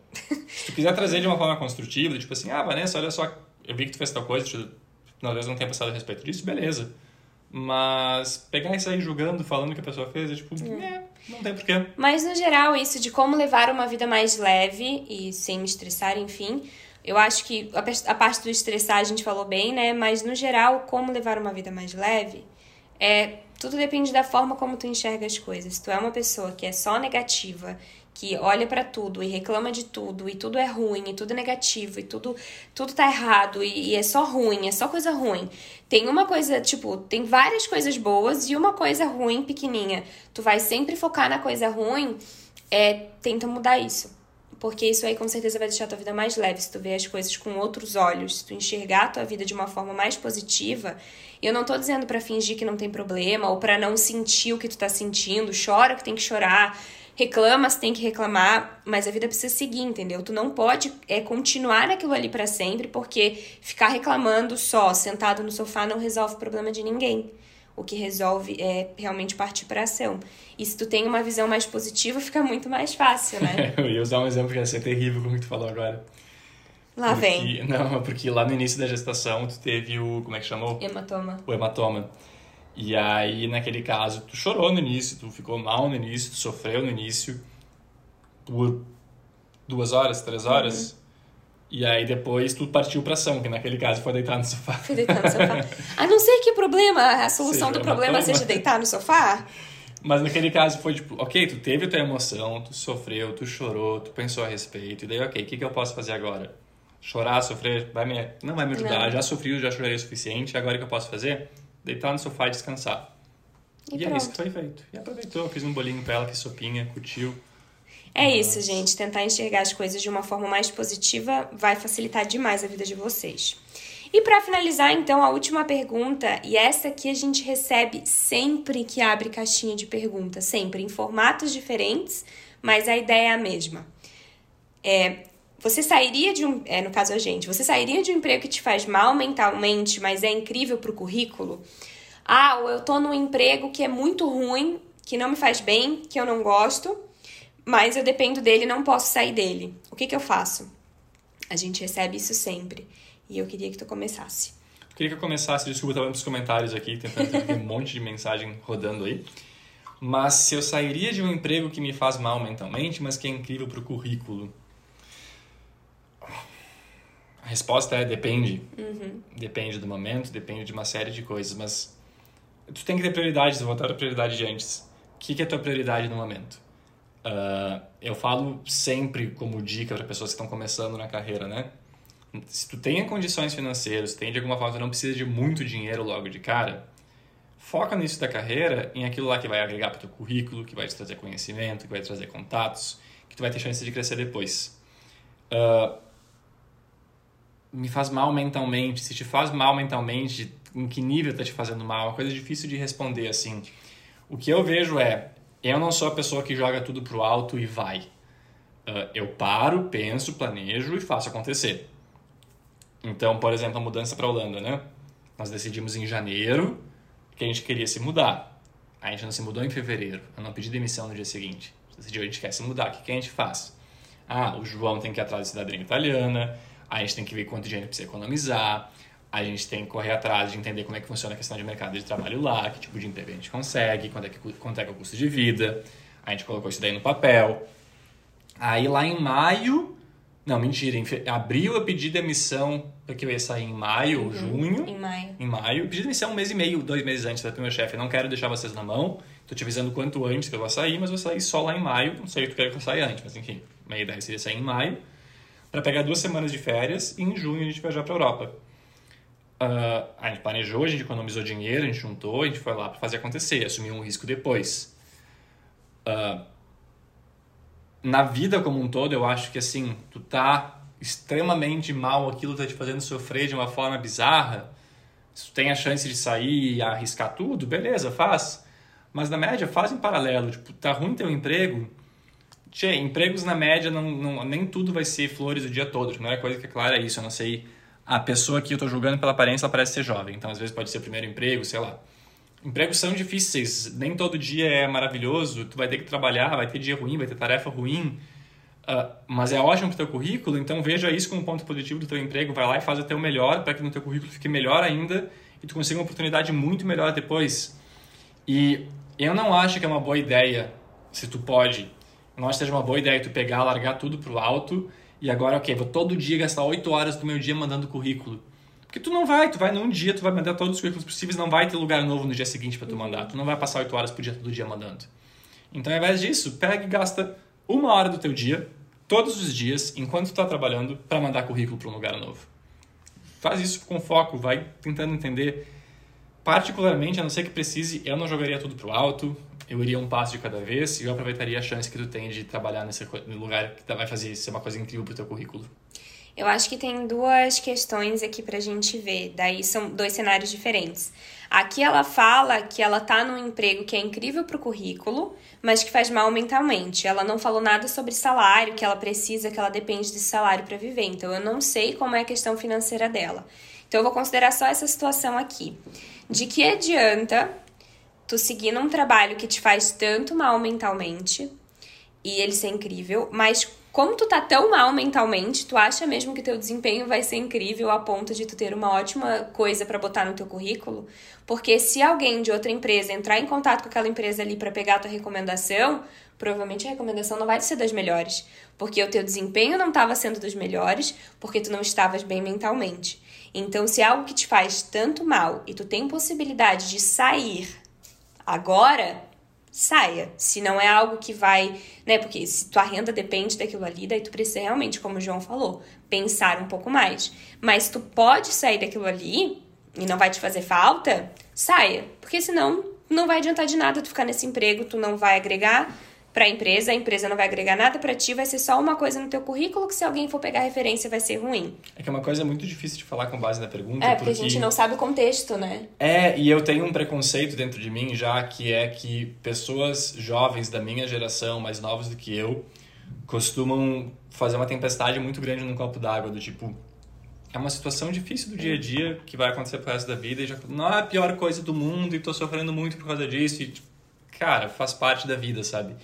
Se tu quiser trazer de uma forma construtiva, tipo assim, ah, Vanessa, olha só, eu vi que tu fez tal coisa, talvez não tenha pensado a respeito disso, beleza. Mas pegar isso aí julgando, falando que a pessoa fez, é tipo, é. É, não tem porquê. Mas no geral, isso de como levar uma vida mais leve e sem me estressar, enfim. Eu acho que a parte do estressar a gente falou bem, né? Mas no geral, como levar uma vida mais leve, é tudo depende da forma como tu enxerga as coisas. Se tu é uma pessoa que é só negativa que olha para tudo e reclama de tudo e tudo é ruim e tudo é negativo e tudo tudo tá errado e, e, é só ruim, é só coisa ruim. Tem uma coisa, tipo, tem várias coisas boas e uma coisa ruim pequenininha. Tu vai sempre focar na coisa ruim, é, tenta mudar isso. Porque isso aí com certeza vai deixar a tua vida mais leve, se tu ver as coisas com outros olhos, se tu enxergar a tua vida de uma forma mais positiva. Eu não tô dizendo para fingir que não tem problema ou para não sentir o que tu tá sentindo, chora que tem que chorar, reclama se tem que reclamar, mas a vida precisa seguir, entendeu? Tu não pode é, continuar naquilo ali para sempre, porque ficar reclamando só, sentado no sofá, não resolve o problema de ninguém. O que resolve é realmente partir para ação. E se tu tem uma visão mais positiva, fica muito mais fácil, né? eu ia usar um exemplo que ia ser terrível, como tu falou agora. Lá porque, vem. Não, porque lá no início da gestação tu teve o. Como é que chamou? Hematoma. O hematoma. E aí, naquele caso, tu chorou no início, tu ficou mal no início, tu sofreu no início por duas horas, três uhum. horas. Uhum. E aí depois tu partiu pra ação, que naquele caso foi deitar no sofá. Foi deitar no sofá. A não ser que problema, a solução seja do problema seja deitar no sofá. Mas naquele caso foi tipo, ok, tu teve a tua emoção, tu sofreu, tu chorou, tu pensou a respeito, e daí, ok, o que, que eu posso fazer agora? Chorar, sofrer, vai me, não vai me ajudar, não. já sofri, já chorei o suficiente, agora o que eu posso fazer? Deitar no sofá e descansar. E, e é isso que foi feito. E aproveitou, fiz um bolinho pra ela, fiz sopinha, curtiu. É Mas... isso, gente. Tentar enxergar as coisas de uma forma mais positiva vai facilitar demais a vida de vocês. E para finalizar, então, a última pergunta, e essa que a gente recebe sempre que abre caixinha de perguntas, sempre em formatos diferentes, mas a ideia é a mesma. É, você sairia de um, é, no caso a gente, você sairia de um emprego que te faz mal mentalmente, mas é incrível para o currículo? Ah, ou eu tô num emprego que é muito ruim, que não me faz bem, que eu não gosto, mas eu dependo dele não posso sair dele. O que, que eu faço? A gente recebe isso sempre. E eu queria que tu começasse. Queria que eu começasse, desculpa, estava nos comentários aqui, tentando ter um monte de mensagem rodando aí. Mas se eu sairia de um emprego que me faz mal mentalmente, mas que é incrível para o currículo? A resposta é depende. Uhum. Depende do momento, depende de uma série de coisas, mas tu tem que ter prioridades, vou voltar a prioridade de antes. O que, que é a tua prioridade no momento? Uh, eu falo sempre como dica para pessoas que estão começando na carreira, né? Se tu tem condições financeiras, tem de alguma forma, tu não precisa de muito dinheiro logo de cara, foca nisso da carreira, em aquilo lá que vai agregar para o teu currículo, que vai te trazer conhecimento, que vai te trazer contatos, que tu vai ter chance de crescer depois. Uh, me faz mal mentalmente, se te faz mal mentalmente, em que nível está te fazendo mal? É uma coisa difícil de responder assim. O que eu vejo é, eu não sou a pessoa que joga tudo pro alto e vai. Uh, eu paro, penso, planejo e faço acontecer. Então, por exemplo, a mudança para a Holanda, né? Nós decidimos em janeiro que a gente queria se mudar. A gente não se mudou em fevereiro. Eu não pedi demissão no dia seguinte. Decidiu, a gente quer se mudar. O que, que a gente faz? Ah, o João tem que ir atrás de cidadania italiana. A gente tem que ver quanto dinheiro precisa economizar. A gente tem que correr atrás de entender como é que funciona a questão de mercado de trabalho lá, que tipo de emprego a gente consegue, quanto é que, quanto é, que é o custo de vida. A gente colocou isso daí no papel. Aí lá em maio, não, mentira. Em abril eu pedi demissão porque eu ia sair em maio ou uhum, junho. Em maio. Em maio. Eu pedi demissão um mês e meio, dois meses antes da meu chefe. Não quero deixar vocês na mão. Tô te avisando quanto antes que eu vou sair, mas vou sair só lá em maio. Não sei o que tu quer que eu saia antes, mas enfim. Minha ideia seria sair em maio. Para pegar duas semanas de férias e em junho a gente viajar pra Europa. Uh, a gente planejou, a gente economizou dinheiro, a gente juntou, a gente foi lá para fazer acontecer, assumir um risco depois. Uh, na vida como um todo, eu acho que assim, tu tá extremamente mal, aquilo tá te fazendo sofrer de uma forma bizarra. Se tu tem a chance de sair e arriscar tudo, beleza, faz. Mas na média, faz em paralelo. Tipo, tá ruim teu emprego. Tchê, empregos na média, não, não, nem tudo vai ser flores o dia todo. Tipo, não é coisa que é clara é isso. Eu não sei. A pessoa que eu tô julgando pela aparência, ela parece ser jovem. Então, às vezes, pode ser o primeiro emprego, sei lá. Empregos são difíceis, nem todo dia é maravilhoso, tu vai ter que trabalhar, vai ter dia ruim, vai ter tarefa ruim, uh, mas é ótimo para o teu currículo, então veja isso como um ponto positivo do teu emprego, vai lá e faz o teu melhor para que no teu currículo fique melhor ainda e tu consiga uma oportunidade muito melhor depois. E eu não acho que é uma boa ideia, se tu pode, não acho que seja uma boa ideia tu pegar, largar tudo pro alto e agora, ok, vou todo dia gastar 8 horas do meu dia mandando currículo. Porque tu não vai, tu vai num dia, tu vai mandar todos os currículos possíveis, não vai ter lugar novo no dia seguinte para tu mandar. Tu não vai passar oito horas por dia todo dia mandando. Então, ao invés disso, pega e gasta uma hora do teu dia, todos os dias, enquanto tu está trabalhando, para mandar currículo para um lugar novo. Faz isso com foco, vai tentando entender. Particularmente, a não ser que precise, eu não jogaria tudo pro alto, eu iria um passo de cada vez e eu aproveitaria a chance que tu tem de trabalhar nesse lugar que vai fazer ser uma coisa incrível pro teu currículo. Eu acho que tem duas questões aqui pra gente ver. Daí são dois cenários diferentes. Aqui ela fala que ela tá num emprego que é incrível pro currículo, mas que faz mal mentalmente. Ela não falou nada sobre salário, que ela precisa, que ela depende desse salário para viver. Então eu não sei como é a questão financeira dela. Então eu vou considerar só essa situação aqui. De que adianta tu seguir num trabalho que te faz tanto mal mentalmente e ele ser incrível, mas como tu tá tão mal mentalmente, tu acha mesmo que teu desempenho vai ser incrível a ponto de tu ter uma ótima coisa para botar no teu currículo? Porque se alguém de outra empresa entrar em contato com aquela empresa ali para pegar a tua recomendação, provavelmente a recomendação não vai ser das melhores, porque o teu desempenho não estava sendo dos melhores, porque tu não estavas bem mentalmente. Então, se é algo que te faz tanto mal e tu tem possibilidade de sair agora, saia. Se não é algo que vai, né? Porque se tua renda depende daquilo ali, daí tu precisa realmente, como o João falou, pensar um pouco mais. Mas tu pode sair daquilo ali e não vai te fazer falta, saia. Porque senão não vai adiantar de nada tu ficar nesse emprego, tu não vai agregar para a empresa, a empresa não vai agregar nada para ti, vai ser só uma coisa no teu currículo que se alguém for pegar referência vai ser ruim. É que é uma coisa muito difícil de falar com base na pergunta. É, porque, porque a gente não sabe o contexto, né? É, e eu tenho um preconceito dentro de mim já que é que pessoas jovens da minha geração, mais novas do que eu, costumam fazer uma tempestade muito grande num copo d'água, do tipo, é uma situação difícil do dia a dia que vai acontecer pro resto da vida e já não é a pior coisa do mundo e tô sofrendo muito por causa disso e, tipo, cara, faz parte da vida, sabe?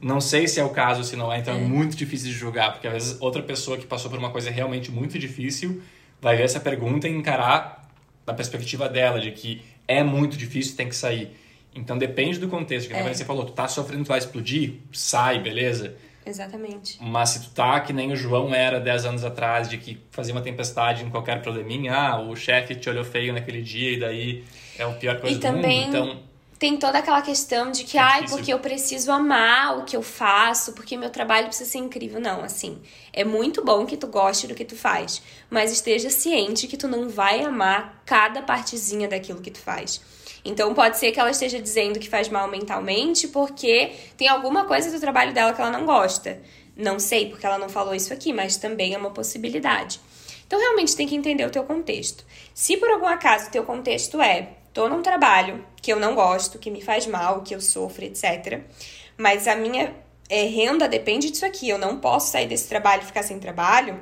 Não sei se é o caso, se não é, então é. é muito difícil de julgar, porque às vezes outra pessoa que passou por uma coisa realmente muito difícil vai ver essa pergunta e encarar da perspectiva dela, de que é muito difícil, tem que sair. Então depende do contexto. Que é. você falou, tu tá sofrendo, tu vai explodir, sai, beleza. Exatamente. Mas se tu tá que nem o João era 10 anos atrás, de que fazia uma tempestade em qualquer probleminha, ah, o chefe te olhou feio naquele dia e daí é a pior coisa e do também... mundo. Então tem toda aquela questão de que, é ai, porque eu preciso amar o que eu faço, porque meu trabalho precisa ser incrível. Não, assim, é muito bom que tu goste do que tu faz, mas esteja ciente que tu não vai amar cada partezinha daquilo que tu faz. Então pode ser que ela esteja dizendo que faz mal mentalmente porque tem alguma coisa do trabalho dela que ela não gosta. Não sei porque ela não falou isso aqui, mas também é uma possibilidade. Então realmente tem que entender o teu contexto. Se por algum acaso o teu contexto é tô num trabalho que eu não gosto, que me faz mal, que eu sofro, etc. Mas a minha é, renda depende disso aqui. Eu não posso sair desse trabalho e ficar sem trabalho.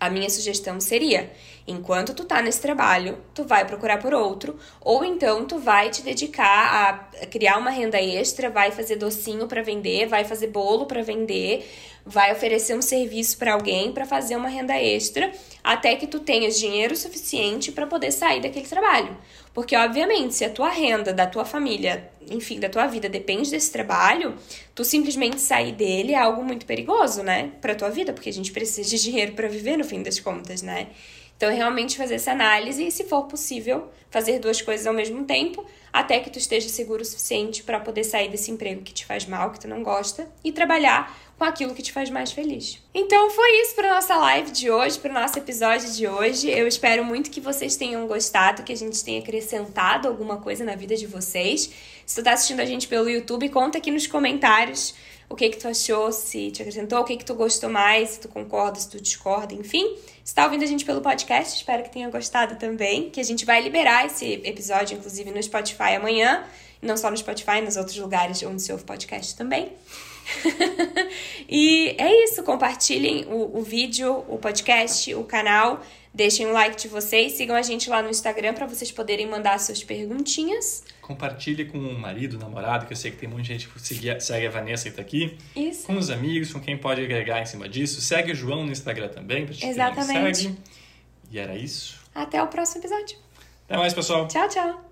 A minha sugestão seria: enquanto tu tá nesse trabalho, tu vai procurar por outro, ou então tu vai te dedicar a criar uma renda extra, vai fazer docinho para vender, vai fazer bolo para vender, vai oferecer um serviço para alguém para fazer uma renda extra, até que tu tenhas dinheiro suficiente para poder sair daquele trabalho. Porque obviamente, se a tua renda da tua família, enfim, da tua vida depende desse trabalho, tu simplesmente sair dele é algo muito perigoso, né, para tua vida, porque a gente precisa de dinheiro para viver no fim das contas, né? Então, realmente fazer essa análise e, se for possível, fazer duas coisas ao mesmo tempo, até que tu esteja seguro o suficiente para poder sair desse emprego que te faz mal, que tu não gosta, e trabalhar com aquilo que te faz mais feliz. Então foi isso para nossa live de hoje, para o nosso episódio de hoje. Eu espero muito que vocês tenham gostado, que a gente tenha acrescentado alguma coisa na vida de vocês. Se tu tá assistindo a gente pelo YouTube, conta aqui nos comentários o que que tu achou, se te acrescentou, o que que tu gostou mais, se tu concorda, se tu discorda, enfim. Se tá ouvindo a gente pelo podcast, espero que tenha gostado também, que a gente vai liberar esse episódio, inclusive, no Spotify amanhã, não só no Spotify, nos outros lugares onde se ouve podcast também. e é isso, compartilhem o, o vídeo, o podcast, o canal, deixem um like de vocês, sigam a gente lá no Instagram para vocês poderem mandar suas perguntinhas. Compartilhe com o marido, namorado, que eu sei que tem muita gente que segue, segue a Vanessa que tá aqui. Isso. Com os amigos, com quem pode agregar em cima disso. Segue o João no Instagram também, pra gente Exatamente. segue. E era isso. Até o próximo episódio. Até mais, pessoal. Tchau, tchau.